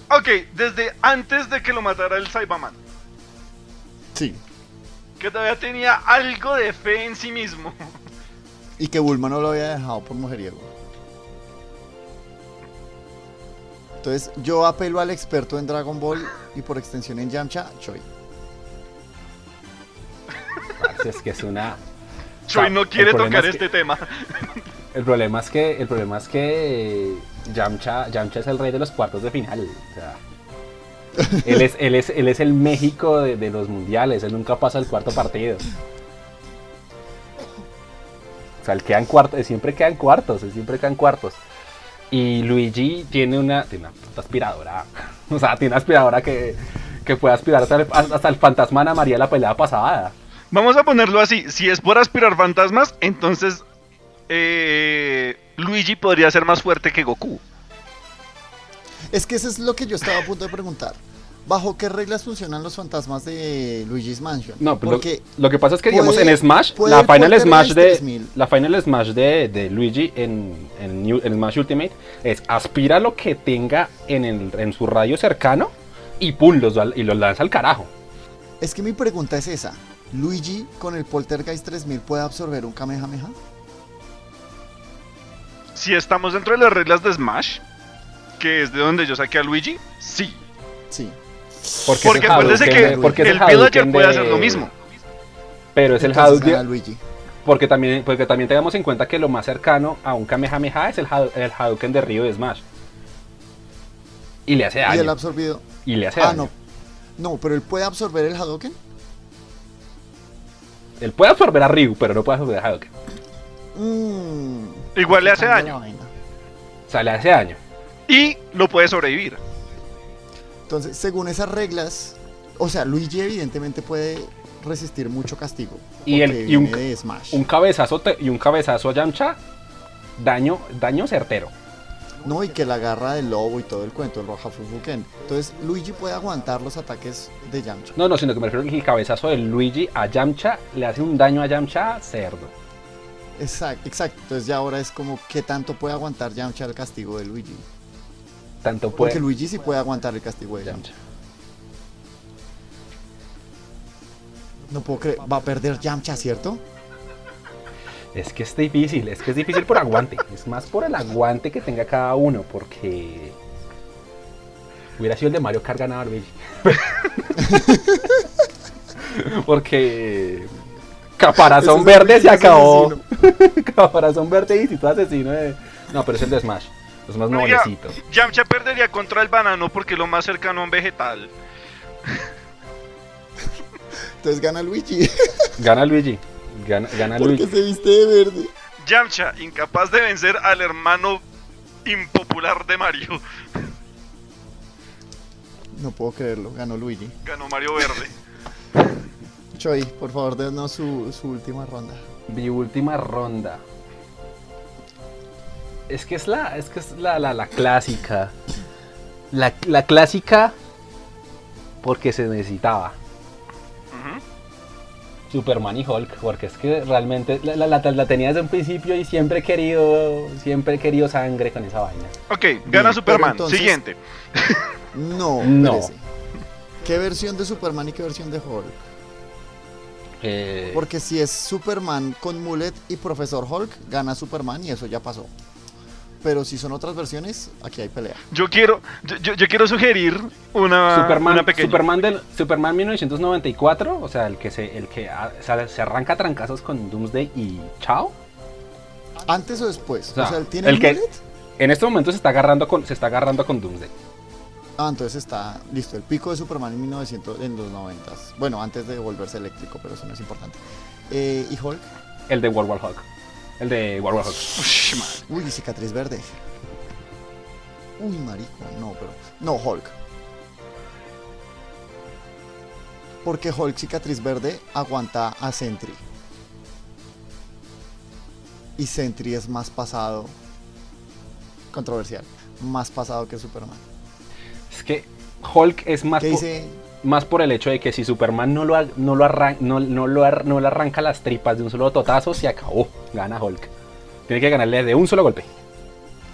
ok, desde antes de que lo matara el Cyberman. Sí. Que todavía tenía algo de fe en sí mismo. Y que Bulma no lo había dejado por mujeriego. Entonces, yo apelo al experto en Dragon Ball y por extensión en Yamcha, Choi. Es que es una. Choi no quiere tocar es que- este tema. El problema es que. El problema es que. Yamcha, Yamcha es el rey de los cuartos de final. O sea. Él es, él es, él es el México de, de los mundiales. Él nunca pasa el cuarto partido. O sea, él queda en cuartos, él siempre queda en cuartos, él siempre queda en cuartos. Y Luigi tiene una, tiene una aspiradora. [LAUGHS] O sea, tiene una aspiradora que, que puede aspirar hasta el, hasta el fantasma de Ana María la pelea pasada. Vamos a ponerlo así. Si es por aspirar fantasmas, entonces eh, Luigi podría ser más fuerte que Goku. Es que eso es lo que yo estaba a punto de preguntar. ¿Bajo qué reglas funcionan los fantasmas de Luigi's Mansion? No, pero lo- Porque lo, que pasa es que digamos puede- en Smash, la Final Smash de 3000. la Final Smash de, de Luigi en, en, New- en Smash Ultimate es aspira lo que tenga en, el, en su radio cercano y pum, los, y los lanza al carajo. es que mi pregunta es esa. ¿Luigi con el Poltergeist 3000 puede absorber un Kamehameha? Si estamos dentro de las reglas de Smash, que es de donde yo saqué a Luigi, sí. Sí. Porque, el Hadouken que de- porque el Hadouken Villager puede de- hacer lo mismo. Pero es el Entonces gana Hadouken, Luigi. porque también, porque también tengamos en cuenta que lo más cercano a un Kamehameha es el, el Hadouken de Ryu de Smash. Y le hace Y él ha daño. absorbido. Y le hace Ah, daño. no. No, pero él puede absorber el Hadouken. Él puede absorber a Ryu, pero no puede absorber a Hadouken. Mm, Igual le hace daño. O sea, le hace daño. Y lo puede sobrevivir. Entonces, según esas reglas, o sea, Luigi evidentemente puede resistir mucho castigo. Y el- y un- de Smash. Un cabezazo te- y un cabezazo a Yamcha, daño, daño certero. No, y que la garra del lobo y todo el cuento, el Roja Fufuken. Entonces, Luigi puede aguantar los ataques de Yamcha. No, no, sino que me refiero que el cabezazo de Luigi a Yamcha le hace un daño a Yamcha cerdo. Exacto, exacto. Entonces, ya ahora es como qué tanto puede aguantar Yamcha el castigo de Luigi. Tanto Porque. Luigi sí puede aguantar el castigo de Yamcha. No puedo creer, va a perder Yamcha, ¿cierto? Es que es difícil, es que es difícil por aguante. Es más por el aguante que tenga cada uno, porque. Hubiera sido el de Mario Kart ganador, Luigi. [LAUGHS] porque. Caparazón verde se acabó. [LAUGHS] Caparazón verde y si tú asesino de. No, pero es el de Smash. Es más Oiga. noblecito. Yamcha perdería contra el banano porque es lo más cercano a un vegetal. Entonces gana Luigi. Gana Luigi. Gana, gana porque Luigi. se viste de verde. Yamcha, incapaz de vencer al hermano impopular de Mario. No puedo creerlo, ganó Luigi. Ganó Mario Verde. Choi, por favor, denos su, su última ronda. Mi última ronda. Es que es la, es que es la, la, la clásica. La, la clásica porque se necesitaba. Superman y Hulk, porque es que realmente la, la, la- la tenía desde un principio y siempre he querido, siempre he querido sangre con esa vaina. Ok, gana Superman. entonces- Siguiente. [LAUGHS] No, No. ¿Qué versión de Superman y qué versión de Hulk? Eh, Porque si es Superman con Mullet y Profesor Hulk, gana Superman y eso ya pasó. Pero si son otras versiones, aquí hay pelea. Yo quiero, yo, yo- yo quiero sugerir una, Superman, una pequeña. Superman del Superman 1994, o sea, el que se el que o sea, se arranca a trancazos con Doomsday y chao. ¿Antes o después? O O sea, sea, ¿él tiene el que- Mullet? En este momento se está agarrando con se está agarrando con Doomsday. Ah, entonces está listo. El pico de Superman en 1900, en los 90. Bueno, antes de volverse eléctrico, pero eso no es importante. Eh, ¿Y Hulk? El de World War Hulk. El de World War Hulk. Ush, madre. Uy, cicatriz verde. Uy, marico, no, pero. No, Hulk. Porque Hulk cicatriz verde aguanta a Sentry. Y Sentry es más pasado. Controversial. Más pasado que Superman. Es que Hulk es más ¿Qué dice? Más por el hecho de que si Superman no lo, no lo, arran- no, no lo ar- no le arranca las tripas de un solo totazo, se acabó. Gana Hulk. Tiene que ganarle de un solo golpe.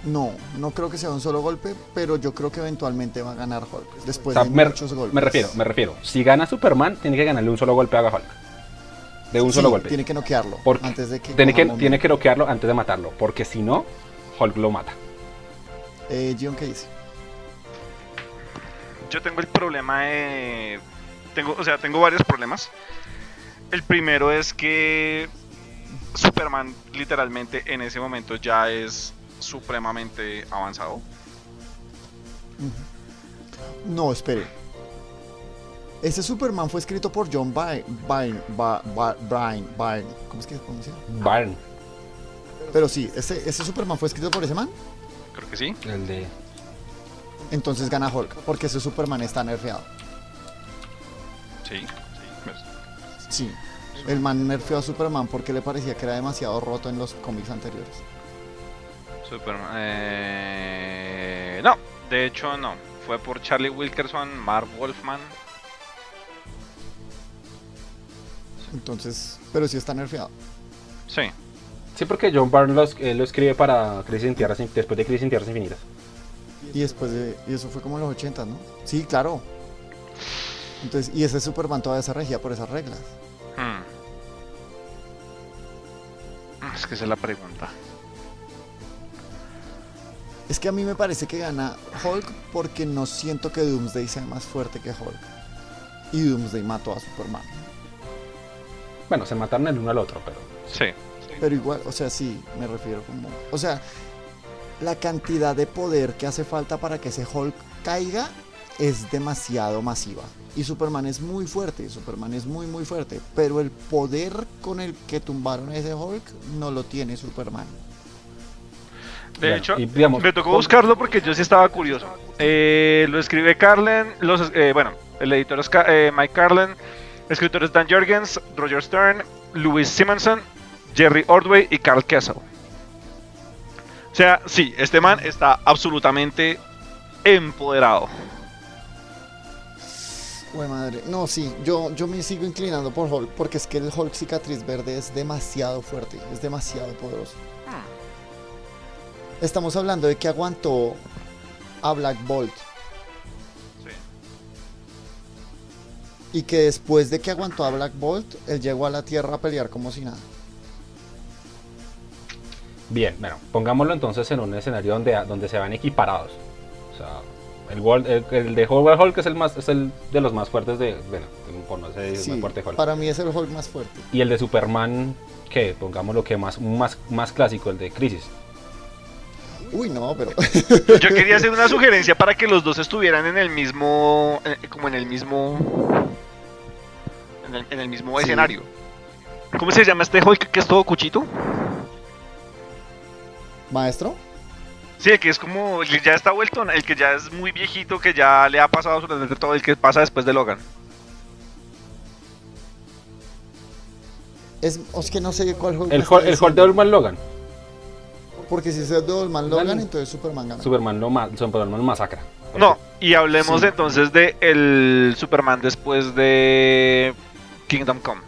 No, no creo que sea un solo golpe, pero yo creo que eventualmente va a ganar Hulk. Después O sea, de me, muchos golpes. me refiero, me refiero. Si gana Superman, tiene que ganarle un solo golpe a Hulk. De un Sí, solo golpe. Tiene que noquearlo Porque antes de que. tiene que, tiene que noquearlo antes de matarlo. Porque si no, Hulk lo mata. Eh, Gion, ¿qué dice? Yo tengo el problema de. Tengo, o sea, tengo varios problemas. El primero es que Superman literalmente en ese momento ya es supremamente avanzado. No, espere. Ese Superman fue escrito por John Byrne. Byrne, Byrne, Byrne. ¿Cómo es que se pronuncia? Barn. Pero sí, ese, ese Superman fue escrito por ese man. Creo que sí. El de. Entonces gana Hulk, porque ese Superman está nerfeado. Sí. Pues, Sí. El man nerfeó a Superman porque le parecía que era demasiado roto en los cómics anteriores. Superman. eh, No, de hecho no. Fue por Charlie Wilkerson, Mark Wolfman. Entonces, pero sí está nerfeado. Sí. Sí, porque John Byrne lo, eh, lo escribe para Crisis en Tierras, después de Crisis en Tierras Infinitas. Y después de. Y eso fue como en los 80, ¿no? Sí, claro. Entonces, y ese Superman todavía se regía por esas reglas. Hmm. Es que esa es la pregunta. Es que a mí me parece que gana Hulk porque no siento que Doomsday sea más fuerte que Hulk. Y Doomsday mató a Superman. Bueno, se mataron el uno al otro, pero. Sí. Pero igual, o sea, sí, me refiero como... O sea, la cantidad de poder que hace falta para que ese Hulk caiga es demasiado masiva. Y Superman es muy fuerte, Superman es muy muy fuerte. Pero el poder con el que tumbaron a ese Hulk no lo tiene Superman. De Bueno, hecho, y digamos, me tocó buscarlo porque yo sí estaba curioso. Eh, lo escribe Carlen, los, eh, bueno, el editor es eh, Mike Carlen, escritores Dan Jurgens, Roger Stern, Louis Simonson, Jerry Ordway y Carl Kessel. O sea, sí, este man está absolutamente empoderado. Uy, madre. No, sí, yo, yo me sigo inclinando por Hulk porque es que el Hulk cicatriz verde es demasiado fuerte, es demasiado poderoso. Estamos hablando de que aguantó a Black Bolt y que después de que aguantó a Black Bolt, él llegó a la Tierra a pelear como si nada. Bien, bueno, pongámoslo entonces en un escenario donde, donde se van equiparados. O sea, el, World- el, el de Howard Hulk es el, más, es el de los más fuertes de. Bueno, por no sé, Sí, más fuerte Hulk. para mí es el Hulk más fuerte. Y el de Superman, que pongámoslo que más, más, más clásico, el de Crisis. Uy, no, pero [LAUGHS] Yo quería hacer una sugerencia para que los dos estuvieran en el mismo, eh, como en el mismo, en el, en el mismo Sí. escenario. ¿Cómo se llama este Hulk que es todo cuchito? Maestro. Sí, el que es como, el que ya está vuelto, el que ya es muy viejito, que ya le ha pasado absolutamente todo, el que pasa después de Logan. Es, es que no sé cuál Hulk. El Hulk, el Hulk de. Olman Logan. Porque si es el de Olman Logan, Dale. entonces Superman gana. Superman lo, ma Superman lo masacra. No, y hablemos Sí. entonces de el Superman después de Kingdom Come.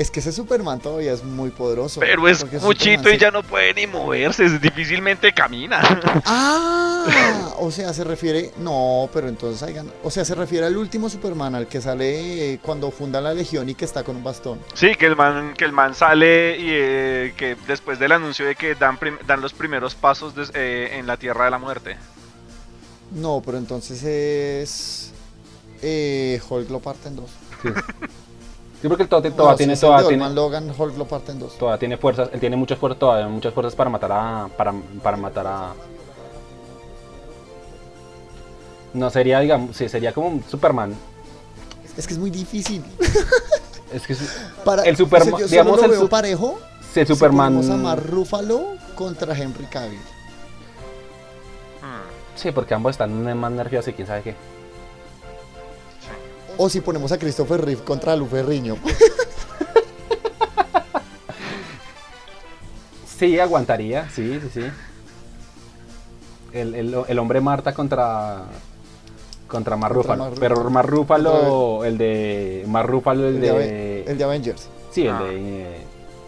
Es que ese Superman todavía es muy poderoso. Pero es muchito Superman y ya no puede ni moverse, es- difícilmente camina. [LAUGHS] Ah, o sea, se refiere. No, pero entonces O sea, se refiere al último Superman, al que sale eh, cuando funda la Legión y que está con un bastón. Sí, que el man, que el man sale y eh, que después del anuncio de que dan, prim- dan los primeros pasos eh, en la Tierra de la Muerte. No, pero entonces es. Eh, Hulk lo parte en dos. Sí. [LAUGHS] Yo creo que él todavía, No, tiene, el todavía tiene, Logan, Hulk lo parte en dos. todavía tiene fuerzas, él tiene muchas fuerzas, todavía muchas fuerzas para matar a, para, para matar a. No sería, digamos, sí, sería como un Superman. Es que es muy difícil. [LAUGHS] Es que es- [LAUGHS] Para, El Superman- o sea, digamos, solo el lo veo parejo. si el Superman. Si a Ruffalo contra Henry Cavill. Sí, porque ambos están más nerviosos y quién sabe qué. O si ponemos a Christopher Reeve contra Lu Ferriño. [LAUGHS] Sí, aguantaría, sí, sí, sí. El, el- el hombre Marta contra contra Mar Contra Ruffalo. Mark Pero Ruffalo. Mar Ruffalo, el de Mar Ruffalo, el, El de, de, el de Avengers. sí, el Ah. de,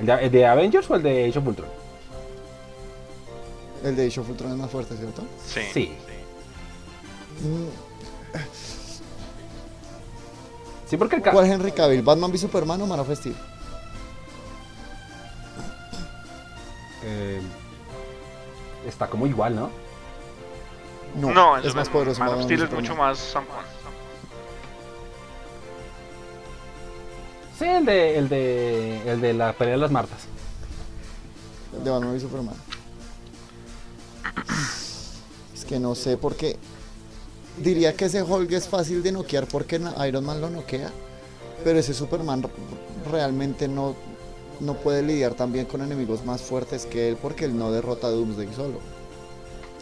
el de el de Avengers o el de Age of Ultron. El de Age of Ultron es más fuerte, ¿cierto? sí. Sí, Mm, sí porque el ¿Cuál Henry Cavill? ¿Batman v Superman o Man of Steel? eh, está como igual, ¿no? No, No, es más poderoso. Man of Steel es mucho más. Sí, el de el de el de la pelea de las Martas. El de Batman v Superman. Es que no sé por qué. Diría que ese Hulk es fácil de noquear porque Iron Man lo noquea. Pero ese Superman realmente no, no puede lidiar también con enemigos más fuertes que él porque él no derrota a Doomsday solo.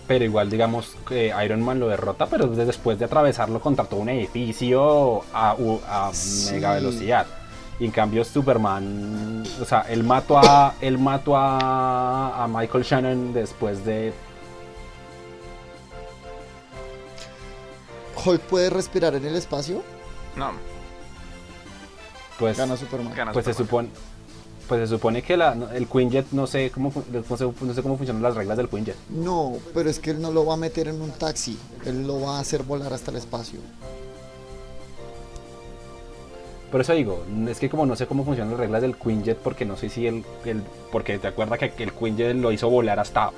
Pero igual, digamos que Iron Man lo derrota, pero de- después de atravesarlo contra todo un edificio a, a Sí. mega velocidad. Y en cambio Superman, o sea, él mató a, él mató a, a Michael Shannon después de... Hulk puede respirar en el espacio, No, Pues, gana Superman. gana pues se supone... Pues se supone que la, el Quinjet, no sé cómo no sé, no sé cómo funcionan las reglas del Quinjet. No, pero es que él no lo va a meter en un taxi, él lo va a hacer volar hasta el espacio. Por eso digo, es que como no sé cómo funcionan las reglas del Quinjet, porque no sé si el, el porque te acuerdas que, que el Quinjet lo hizo volar hasta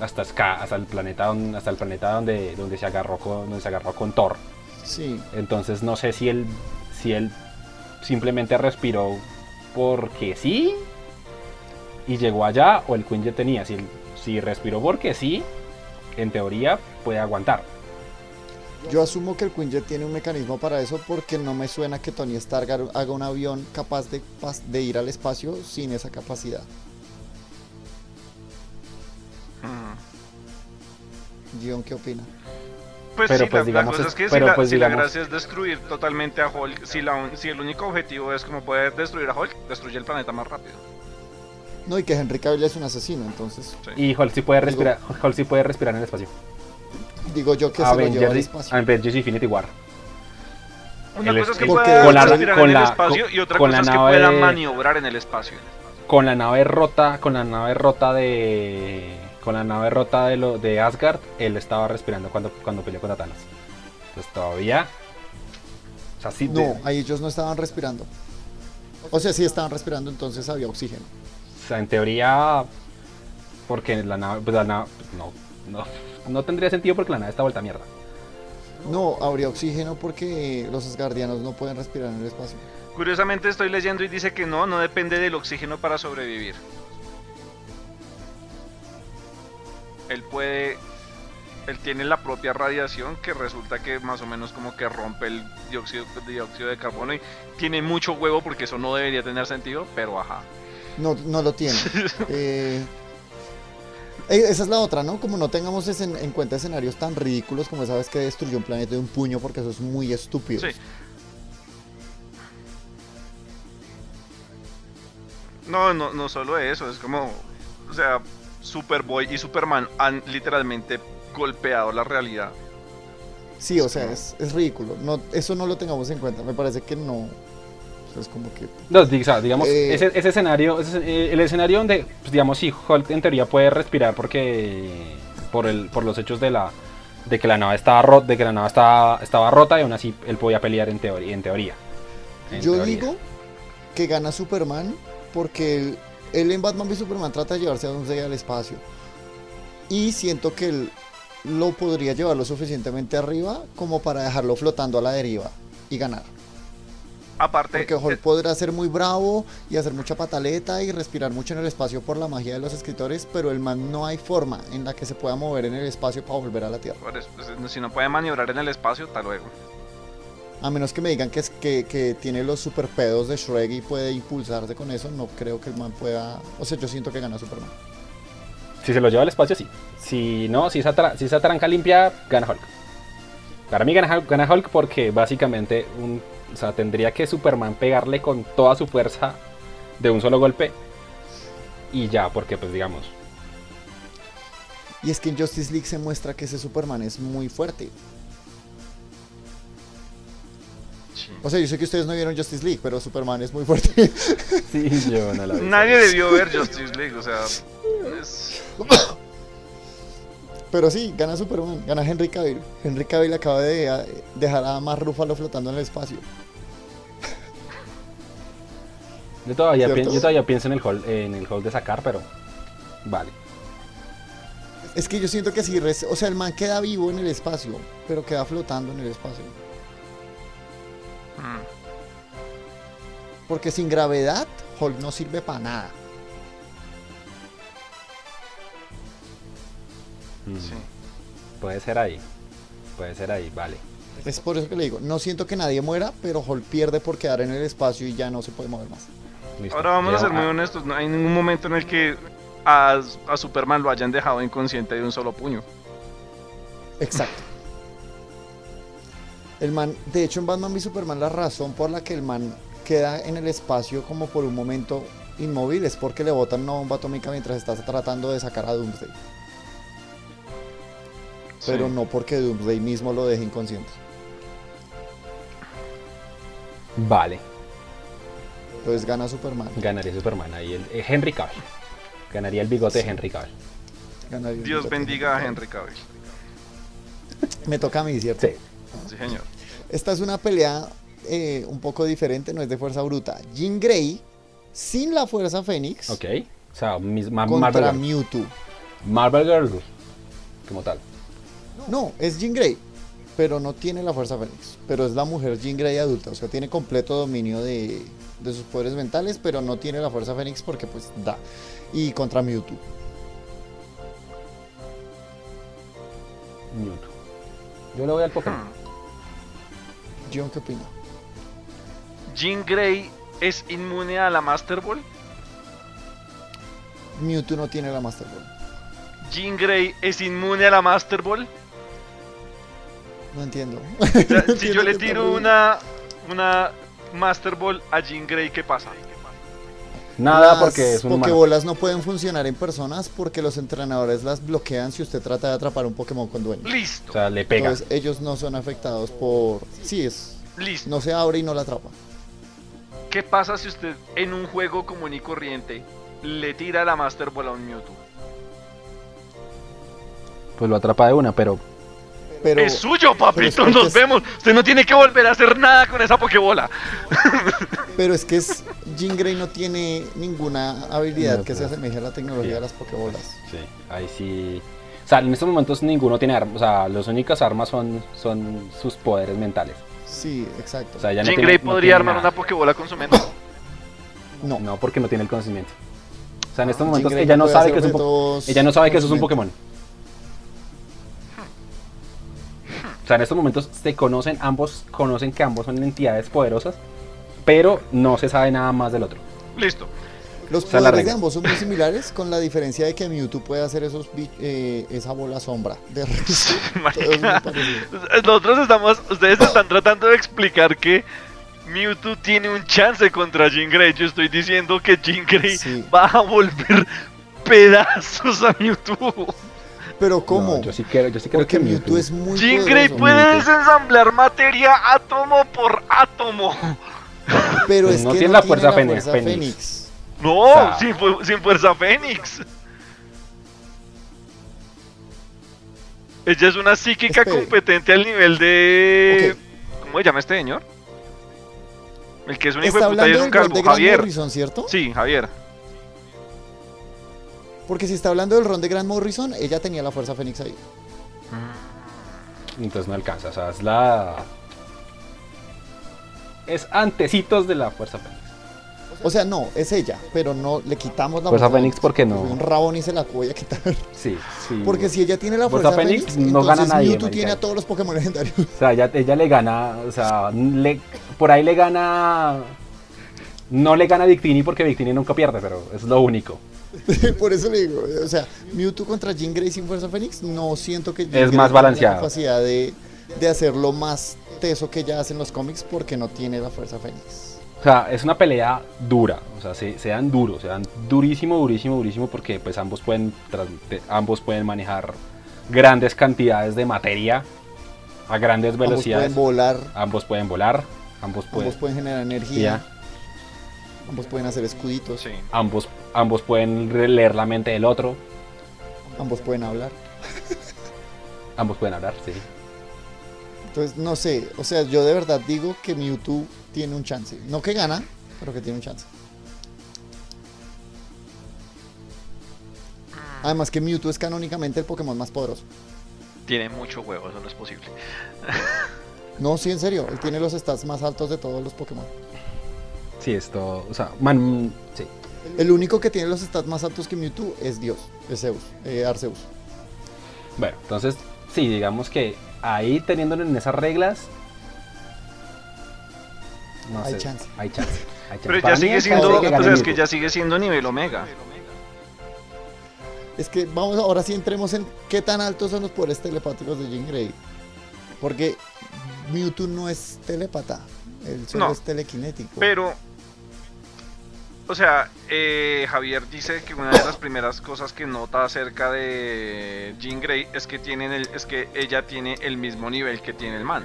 hasta Ska, hasta el planeta hasta el planeta donde, donde se agarró con donde se agarró con Thor. Sí, Entonces no sé si él si él simplemente respiró porque sí y llegó allá o el Quinjet tenía si si respiró porque sí, en teoría puede aguantar. yo asumo que el Quinjet tiene un mecanismo para eso porque no me suena que Tony Stark haga un avión capaz de ir al espacio sin esa capacidad. Guión, ¿qué opina? Pues Pero, sí, pues, la, la digamos, cosa es- que pero, si, la, pues, si la gracia es destruir totalmente a Hulk, si, la, si el único objetivo es como poder destruir a Hulk, destruye el planeta más rápido. No, y que Henry Cavill es un asesino, entonces Sí. Y Hulk sí puede Digo- respirar, Hulk sí puede respirar en el espacio. digo yo que se lo lleva al espacio. Avengers Infinity War. Una El cosa es que pueda con la- respirar con en el la- espacio con- y otra con cosa la es que nave pueda maniobrar en el espacio. Con la nave rota, con la nave rota de con la nave rota de lo de Asgard, él estaba respirando cuando cuando peleó contra Thanos. Pues todavía o sea, sí, de- No, ahí ellos no estaban respirando. O sea, sí estaban respirando, entonces había oxígeno. o sea, en teoría porque la nave pues la nave no, no no tendría sentido porque la nave está vuelta a mierda. No, habría oxígeno porque los asgardianos no pueden respirar en el espacio. Curiosamente estoy leyendo y dice que no, no depende del oxígeno para sobrevivir. Él puede... Él tiene la propia radiación que resulta que más o menos como que rompe el dióxido, dióxido de carbono y tiene mucho huevo porque eso no debería tener sentido, pero ajá. No, no lo tiene. [LAUGHS] Eh, eh, esa es la otra, ¿no? Como no tengamos esen- en cuenta escenarios tan ridículos como esa vez que destruyó un planeta de un puño, porque eso es muy estúpido. Sí. No, no, no solo eso, es como, o sea, Superboy y Superman han literalmente golpeado la realidad. Sí, o sea, es, es ridículo. No, eso no lo tengamos en cuenta. Me parece que no. Es como que No, di- o sea, digamos, Eh. ese, ese escenario, ese- eh, el escenario donde, pues, digamos, sí, Hulk en teoría puede respirar porque por el, por los hechos de la, de que la nave estaba rota, de que la nave estaba, estaba rota y aún así él podía pelear en teoría, en teoría. En Yo teoría. digo que gana Superman porque él, en Batman v Superman trata de llevarse a Doomsday al espacio. Y siento que él lo podría llevar lo suficientemente arriba como para dejarlo flotando a la deriva y ganar. Aparte, Porque Hulk eh, podrá ser muy bravo y hacer mucha pataleta y respirar mucho en el espacio por la magia de los escritores, pero el man no hay forma en la que se pueda mover en el espacio para volver a la Tierra. pues, si no puede maniobrar en el espacio, hasta luego. A menos que me digan que, es, que, que tiene los super pedos de Shrek y puede impulsarse con eso, no creo que el man pueda... O sea, yo siento que gana Superman. Si se lo lleva al espacio, sí. Si no, si esa, tra- si esa tranca limpia, gana Hulk. Para mí gana Hulk, gana Hulk porque básicamente un, o sea, tendría que Superman pegarle con toda su fuerza de un solo golpe. Y ya, porque pues digamos, Y es que en Justice League se muestra que ese Superman es muy fuerte. O sea, yo sé que ustedes no vieron Justice League, pero Superman es muy fuerte. [LAUGHS] Sí, yo no la vi. Nadie debió ver Justice League, o sea, es- pero sí, gana Superman, gana Henry Cavill. Henry Cavill acaba de dejar a Mar Rúfalo flotando en el espacio. Yo todavía, yo todavía pienso en el hall, en el hall de sacar, pero vale. Es que yo siento que sí, res- o sea, el man queda vivo en el espacio, pero queda flotando en el espacio. Mm. Porque sin gravedad, Hulk no sirve para nada. Mm, Sí. Puede ser ahí. Puede ser ahí, vale. Es por eso que le digo, no siento que nadie muera, pero Hulk pierde por quedar en el espacio y ya no se puede mover más. Listo. Ahora vamos a ser muy honestos, no hay ningún momento en el que a, a Superman lo hayan dejado inconsciente de un solo puño. Exacto. El man, de hecho en Batman v Superman la razón por la que el man queda en el espacio como por un momento inmóvil es porque le botan una bomba atómica mientras está tratando de sacar a Doomsday. Pero no porque Doomsday mismo lo deje inconsciente. Vale. Entonces gana Superman. Ganaría Superman ahí. El, eh, Henry Cavill. Ganaría el bigote de Henry Cavill. Ganaría Dios bendiga a Henry Cavill. Me toca a mí, ¿cierto? Sí. Sí, señor. Esta es una pelea eh, un poco diferente, no es de fuerza bruta. Jean Grey, sin la fuerza Fénix, Ok. O sea, mis, ma- contra Marvel, Girl. Mewtwo. Marvel Girl. Como tal. No, es Jean Grey, pero no tiene la fuerza Fénix. Pero es la mujer Jean Grey adulta, o sea, tiene completo dominio de, de sus poderes mentales, pero no tiene la fuerza Fénix porque pues da. Y contra Mewtwo. Mewtwo. Yo le voy al Pokémon. John, ¿qué opina? Jean Grey es inmune a la Master Ball. Mewtwo no tiene la Master Ball. Jean Grey es inmune a la Master Ball. No entiendo. O sea, [LAUGHS] No si entiendo yo le tiro una, una Master Ball a Jean Grey, ¿qué pasa? Nada Las porque es un humano. Pokébolas no pueden funcionar en personas porque los entrenadores las bloquean si usted trata de atrapar un Pokémon con dueño. O Listo, sea, le pega. Entonces ellos no son afectados por... Sí, es... listo. No se abre y no la atrapa. ¿Qué pasa si usted en un juego común y corriente le tira la Master Ball a un Mewtwo? Pues lo atrapa de una, pero Pero, es suyo, papito, nos es- vemos. Usted no tiene que volver a hacer nada con esa Pokébola. [LAUGHS] pero es que es... Jean Grey no tiene ninguna habilidad No, que se pues, asemeje a la tecnología sí. de las Pokébolas. sí, ahí sí. O sea, en estos momentos ninguno tiene armas. O sea, las únicas armas son, son sus poderes mentales. Sí, exacto. O sea, ya no Jean tiene- Grey no podría armar nada. una Pokébola con su mente. no. No, porque no tiene el conocimiento. O sea, en estos Jean momentos ella no sabe que es un ella no sabe que eso es un mente. Pokémon. O sea, en estos momentos se conocen, ambos conocen que ambos son entidades poderosas, pero no se sabe nada más del otro. Listo. Los es la poderes de regla. ambos son muy similares, con la diferencia de que Mewtwo puede hacer esos eh, esa bola sombra. De [LAUGHS] resto, es. Nosotros estamos, ustedes están tratando de explicar que Mewtwo tiene un chance contra Jean Grey. Yo estoy diciendo que Jean Grey Sí. va a volver [LAUGHS] pedazos a Mewtwo. Pero ¿cómo? No, yo sí quiero, yo sí creo Porque que Mewtwo es muy Jean Grey puede desensamblar materia átomo por átomo. [LAUGHS] Pero Pues es no que tiene no la fuerza tiene Fénix, Fénix. Fénix. No, O sea- sin, fu- sin fuerza Fénix. Ella es una psíquica Espere. competente al nivel de. ¿Cómo se llama este señor? El que es un hijo de puta y es un calvo. Javier. Morrison, ¿cierto? Sí, Javier. Porque si está hablando del ron de Grant Morrison, ella tenía la fuerza Fénix ahí. Entonces no alcanza, o sea, es la... Es antecitos de la Fuerza Fénix. O sea, no, es ella, pero no le quitamos la Fuerza Fénix, ¿por qué no? Un rabón y se la voy a quitar. Sí, sí. Porque si ella tiene la Fuerza fuerza, Fénix, Fénix, no gana nadie, Mewtwo tiene a todos los Pokémon legendarios. O sea, ella, ella le gana, o sea, le- por ahí le gana... No le gana a Victini porque Victini nunca pierde, pero es lo único. [LAUGHS] Por eso le digo, o sea, Mewtwo contra Jean Grey sin fuerza Fénix, no siento que Jean Es Grey más tenga balanceado. la capacidad de, de hacerlo más teso que ella hace en los cómics porque no tiene la fuerza Fénix. O sea, es una pelea dura, o sea, se, se dan duros, se dan durísimo, durísimo, durísimo porque pues ambos pueden, ambos pueden manejar grandes cantidades de materia a grandes Ambos velocidades. pueden volar, Ambos pueden volar, ambos pueden, ambos pueden generar energía, ya, ambos pueden hacer escuditos, Sí. ambos, ambos pueden leer la mente del otro, ambos pueden hablar. [LAUGHS] ambos pueden hablar, sí. Entonces, no sé, o sea, yo de verdad digo que Mewtwo tiene un chance. No que gana, pero que tiene un chance. Además que Mewtwo es canónicamente el Pokémon más poderoso. Tiene mucho huevo, eso no es posible. No, sí, en serio, él tiene los stats más altos de todos los Pokémon. Sí, esto, o sea, man, sí. El único que tiene los stats más altos que Mewtwo es Dios, es Zeus, eh, Arceus. Bueno, entonces, sí, digamos que ahí teniéndolo en esas reglas, no Hay sé, chance. Hay chance. hay chance. Pero Para ya sigue siendo. que O sea, es que ya sigue siendo nivel Omega. Es que vamos ahora sí entremos en qué tan altos son los poderes telepáticos de Jean Grey. Porque Mewtwo no es telépata, él solo No. es telequinético. Pero. O sea, eh, Javier dice que una de las primeras cosas que nota acerca de Jean Grey es que tienen el, es que ella tiene el mismo nivel que tiene el man.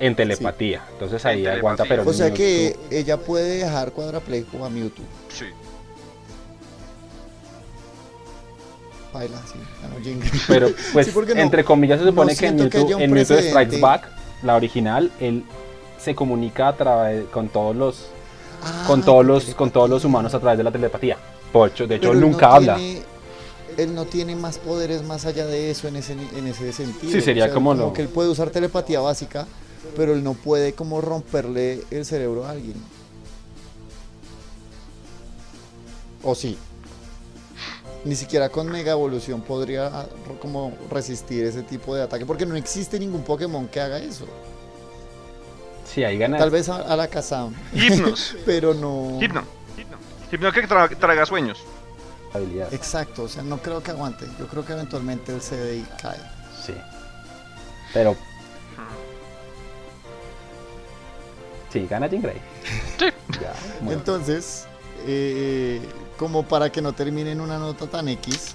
En telepatía. Entonces ahí En aguanta, telepatía. pero O sea Mewtwo- que ella puede dejar cuadrapléjico a Mewtwo. Sí. Baila, sí, ganó Jean Grey. Pero, [LAUGHS] pues, Sí, no- entre comillas, se no supone que en que Mewtwo, en Mewtwo. Strikes Back, la original, él se comunica a través con todos los Ah, con todos los con todos los humanos a través de la telepatía. Pocho, de hecho, él nunca no habla. tiene- él no tiene más poderes más allá de eso en ese, en ese sentido. Sí, sería como lo- que él puede usar telepatía básica, pero él no puede como romperle el cerebro a alguien. O sí. Ni siquiera con mega evolución podría como resistir ese tipo de ataque, porque no existe ningún Pokémon que haga eso. Sí, ahí gana. Tal vez a, a la Kazam, Hipnos. [LAUGHS] pero no. Hipno. Hipno que tra- traga sueños. habilidad. Exacto, o sea, no creo que aguante. Yo creo que eventualmente el CDI cae. Sí. Pero. Sí, gana Jean Grey. Sí. [LAUGHS] Ya, bueno. Entonces, eh, como para que no termine en una nota tan X,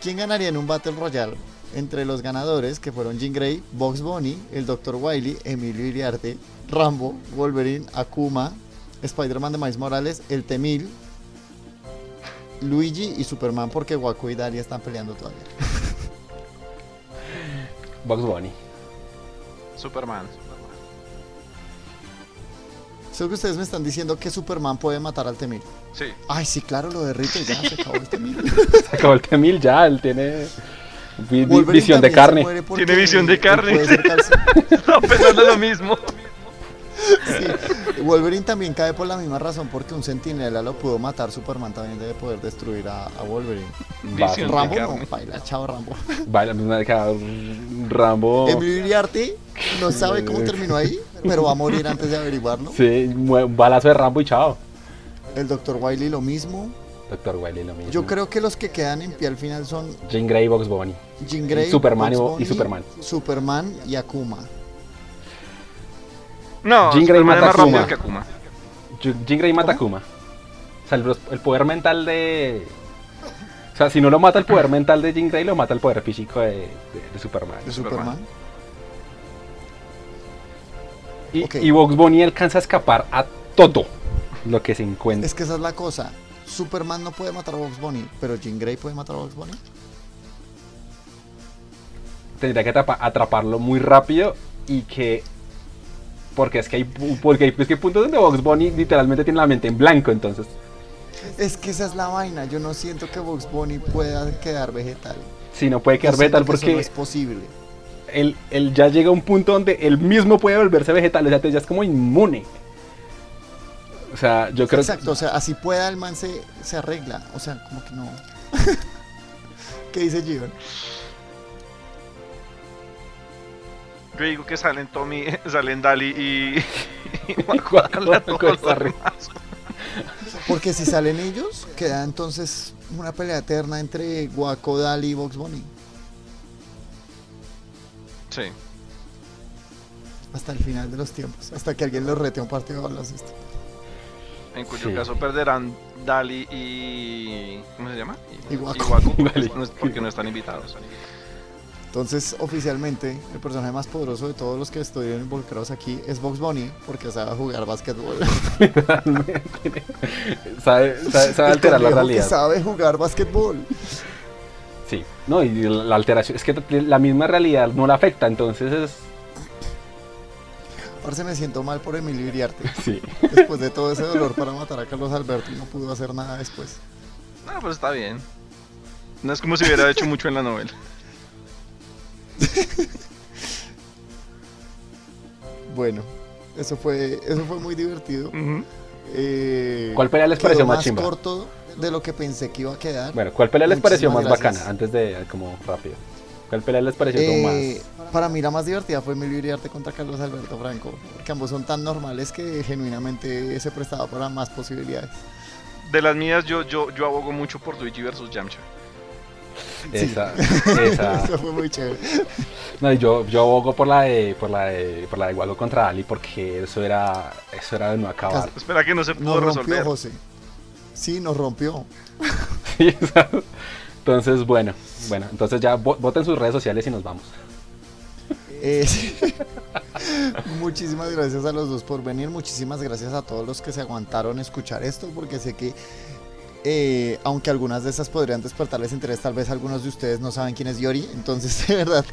¿quién ganaría en un Battle Royale? Entre los ganadores, que fueron Jean Grey, Box Bunny, el Dr. Wily, Emilio Iriarte, Rambo, Wolverine, Akuma, Spider-Man de Miles Morales, el Temil, Luigi y Superman, porque Waco y Daria están peleando todavía. [LAUGHS] Bugs Bunny. Superman. Sé que ustedes me están diciendo que Superman puede matar al Temil. Sí. Ay, sí, claro, lo derrito y ya se acabó el Temil. [LAUGHS] Se acabó el Temil ya, él tiene vi- vi- Wolverine visión de carne. Tiene visión de carne. Estaba [LAUGHS] pensando lo mismo. Sí, Wolverine también cae por la misma razón porque un sentinela lo pudo matar, Superman también debe poder destruir a, a Wolverine. Visión de Rambo carne. no, baila, chao Rambo. baila, Rambo. Emilio Iriarte no sabe cómo terminó ahí, pero va a morir antes de averiguarlo. Sí, un balazo de Rambo y chao. El Dr. Wiley lo mismo. Doctor Wiley lo mismo. Yo creo que los que quedan en pie al final son Jean Grey y Bugs Bunny. Jean Grey, Superman y- Bugs y Bunny, Superman. Superman y Akuma. No, Jean Grey Superman mata Akuma. que Akuma. Jean Grey mata a Kuma. O sea, el, el poder mental de. O sea, si no lo mata el poder mental de Jean Grey, lo mata el poder físico de, de- de Superman. De Superman. Superman. Y, Ok. y Bunny alcanza a escapar a todo lo que se encuentra. Es que esa es la cosa. Superman no puede matar a Bugs Bunny, pero Jean Grey puede matar a Bugs Bunny. Tendría que atrapa- atraparlo muy rápido y que... Porque es que hay, porque hay, es que hay puntos donde Bugs Bunny literalmente tiene la mente en blanco, entonces... Es que esa es la vaina. Yo no siento que Bugs Bunny pueda quedar vegetal. Sí, no puede quedar vegetal que eso porque no es posible. él, él ya llega a un punto donde él mismo puede volverse vegetal, o sea, ya es como inmune. O sea, yo creo Exacto, o sea, así pueda el man se, se arregla. O sea, como que no. [LAUGHS] ¿Qué dice Gion? Yo digo que salen Tommy, [LAUGHS] salen Dali y. y [LAUGHS] demás. Porque si salen ellos, queda entonces una pelea eterna entre Guaco, Dali y Bugs Bunny. Sí. Hasta el final de los tiempos. Hasta que alguien los rete a un partido de baloncesto. En cuyo Sí. caso perderán Dali y. ¿Cómo se llama? Y porque, [LAUGHS] Dali. no, porque no están invitados. Entonces, oficialmente, el personaje más poderoso de todos los que estuvieron involucrados aquí es Bugs Bunny, porque sabe jugar básquetbol. literalmente sabe, sabe- alterar la realidad. sabe jugar básquetbol. Sí, no, y la alteración, es que la misma realidad no la afecta, entonces es... Ahora se me siento mal por Emilio Iriarte. [LAUGHS] Sí. Después de todo ese dolor para matar a Carlos Alberto y no pudo hacer nada después. No, pero está bien. No es como si hubiera hecho mucho en la novela. [LAUGHS] Bueno, eso fue, eso fue muy divertido. Eh, ¿Cuál pelea les pareció más más chimba? corto de lo que pensé que iba a quedar. Bueno, ¿cuál pelea les pareció más bacana? Antes de, como rápido. ¿Cuál pelea les pareció Eh, más? Para mí la más divertida fue Emilio Iriarte contra Carlos Alberto Franco, porque ambos son tan normales que genuinamente se prestaba para más posibilidades. De las mías, yo, yo, yo abogo mucho por Luigi versus Yamcha. Esa, [LAUGHS] esa. Eso fue muy chévere. No, yo, yo abogo por la de, por la de, por la de Guago contra Ali porque eso era, eso era de no acabar. Espera que no se pudo Nos rompió resolver. José. Sí, nos rompió. [LAUGHS] Sí, entonces, bueno, bueno, entonces ya vo- voten sus redes sociales y nos vamos. Eh, [LAUGHS] muchísimas gracias a los dos por venir. Muchísimas gracias a todos los que se aguantaron escuchar esto, porque sé que, eh, aunque algunas de esas podrían despertarles interés, tal vez algunos de ustedes no saben quién es Yori. Entonces, [LAUGHS] de verdad,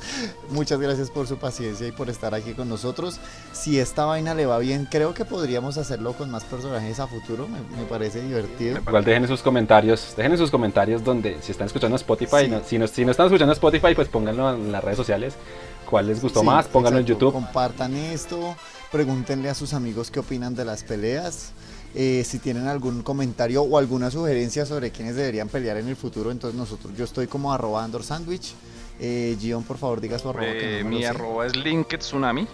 muchas gracias por su paciencia y por estar aquí con nosotros. Si esta vaina le va bien, creo que podríamos hacerlo con más personajes a futuro. Me, me parece divertido. Igual dejen en sus comentarios, dejen en sus comentarios donde, si están escuchando Spotify, Sí. no- si, no, si no están escuchando Spotify, pues pónganlo en las redes sociales. ¿Cuál les gustó Sí, más? Pónganlo exacto. en YouTube. Compartan esto, pregúntenle a sus amigos qué opinan de las peleas. Eh, si tienen algún comentario o alguna sugerencia sobre quiénes deberían pelear en el futuro, entonces nosotros, yo estoy como arroba Andor Sandwich. Eh, Gion, por favor, diga su arroba. que Eh, no mi arroba es Linked Tsunami.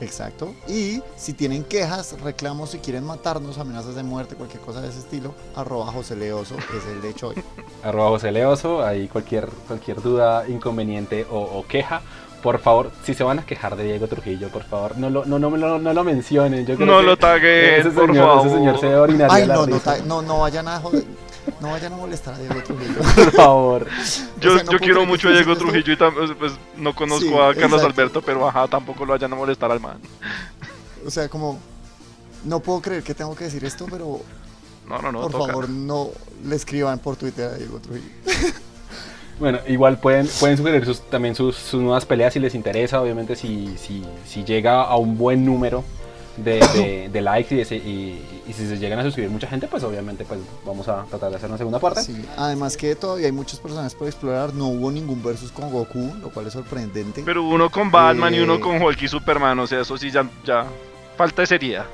Exacto. Y si tienen quejas, reclamos, si quieren matarnos, amenazas de muerte, cualquier cosa de ese estilo, arroba José Leoso, que es el de Choi. [LAUGHS] Arroba José Leoso, ahí cualquier, cualquier duda, inconveniente o, o queja. Por favor, si se van a quejar de Diego Trujillo, por favor, no lo, no, no, lo, no lo mencionen. Yo creo No que lo taguen, ese por señor, favor. Ese señor se orinaría Ay, la no, no, no, no vayan a joder, no vayan a molestar a Diego Trujillo. [LAUGHS] Por favor. Yo, O sea, no yo quiero mucho a Diego Trujillo y tam- pues no conozco Sí, a Carlos exacto. Alberto, pero ajá, tampoco lo vayan a molestar al man. O sea, como, no puedo creer que tengo que decir esto, pero No, no, no, por toca. favor no le escriban por Twitter a Diego Trujillo. [LAUGHS] Bueno, igual pueden, pueden sugerir sus, también sus, sus nuevas peleas si les interesa. Obviamente, si, si, si llega a un buen número de, de- [COUGHS] de likes y, de y- y si se llegan a suscribir mucha gente, pues obviamente pues vamos a tratar de hacer una segunda parte. Sí, además que todavía hay muchos personajes por explorar, no hubo ningún versus con Goku, lo cual es sorprendente. Pero uno con Batman y Eh. uno con Hulk y Superman, o sea, eso sí ya, ya falta de seriedad.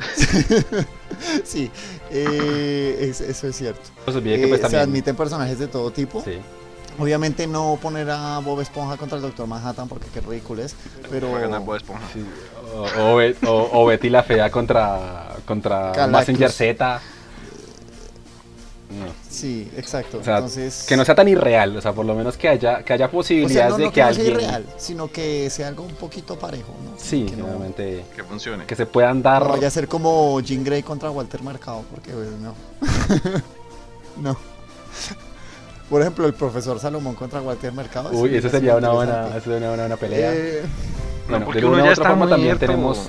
[LAUGHS] sí, eh, es- eso es cierto. Olvide que Eh, pues se admiten personajes de todo tipo. Sí. Obviamente no poner a Bob Esponja contra el Doctor Manhattan porque qué ridículo es, pero Va a ganar Bob Esponja. Sí, O, o, Be- o- o Betty la Fea contra, contra Galactus. Z. No. sí, exacto. O sea, Entonces, que no sea tan irreal, o sea, por lo menos que haya, que haya o sea, posibilidades no, de no que que no sea alguien. irreal, sino que sea algo un poquito parejo, ¿no? Sí, que no, obviamente. Que funcione. Que se puedan dar. no vaya a ser como Jean Grey contra Walter Mercado, porque pues, no. [LAUGHS] no. Por ejemplo, el profesor Salomón contra Walter Mercado. Uy, sí, eso es sería una buena, eso sería una buena pelea. Eh, Bueno, porque de uno una u ya otra está forma también tenemos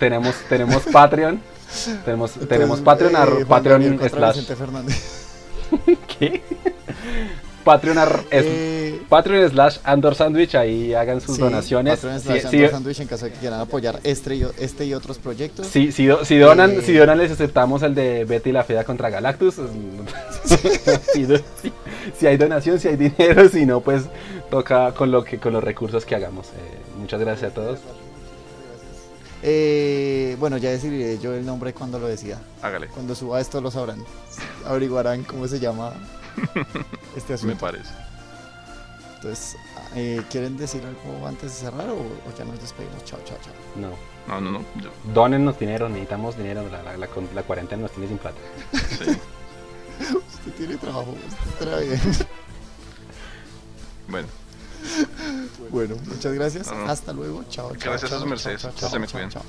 tenemos tenemos Patreon. Tenemos tenemos Entonces, Patreon ar- eh, Juan Patreon. [LAUGHS] Patreon ar- es- Eh, Patreon slash Andor Sandwich, ahí hagan sus sí, donaciones. Patreon slash si- Andor Sandwich en caso de que quieran apoyar este y, este y otros proyectos. Si, si, do- si donan, Eh. si donan les aceptamos el de Betty la Fea contra Galactus. [LAUGHS] si- si hay donación, si hay [LAUGHS] dinero, si no, pues toca con lo que con los recursos que hagamos. Eh, muchas gracias a todos. Eh, bueno, ya decidiré yo el nombre cuando lo decida. Hágale, Cuando suba esto lo sabrán. Averiguarán cómo se llama [LAUGHS] este me asunto. parece. Entonces, eh, ¿quieren decir algo antes de cerrar o, o ya nos despedimos? Chao, chao, chao. No. No, no, no. yo- Donennos dinero, necesitamos dinero. La, la, la cuarentena nos tiene sin plata. sí. [LAUGHS] Usted tiene trabajo, usted trae bien. Bueno, Bueno, muchas gracias. No, no. Hasta luego. Chao, chao. Gracias a chao, sus mercedes. chao, Se chao, me chao, cuidan. chao.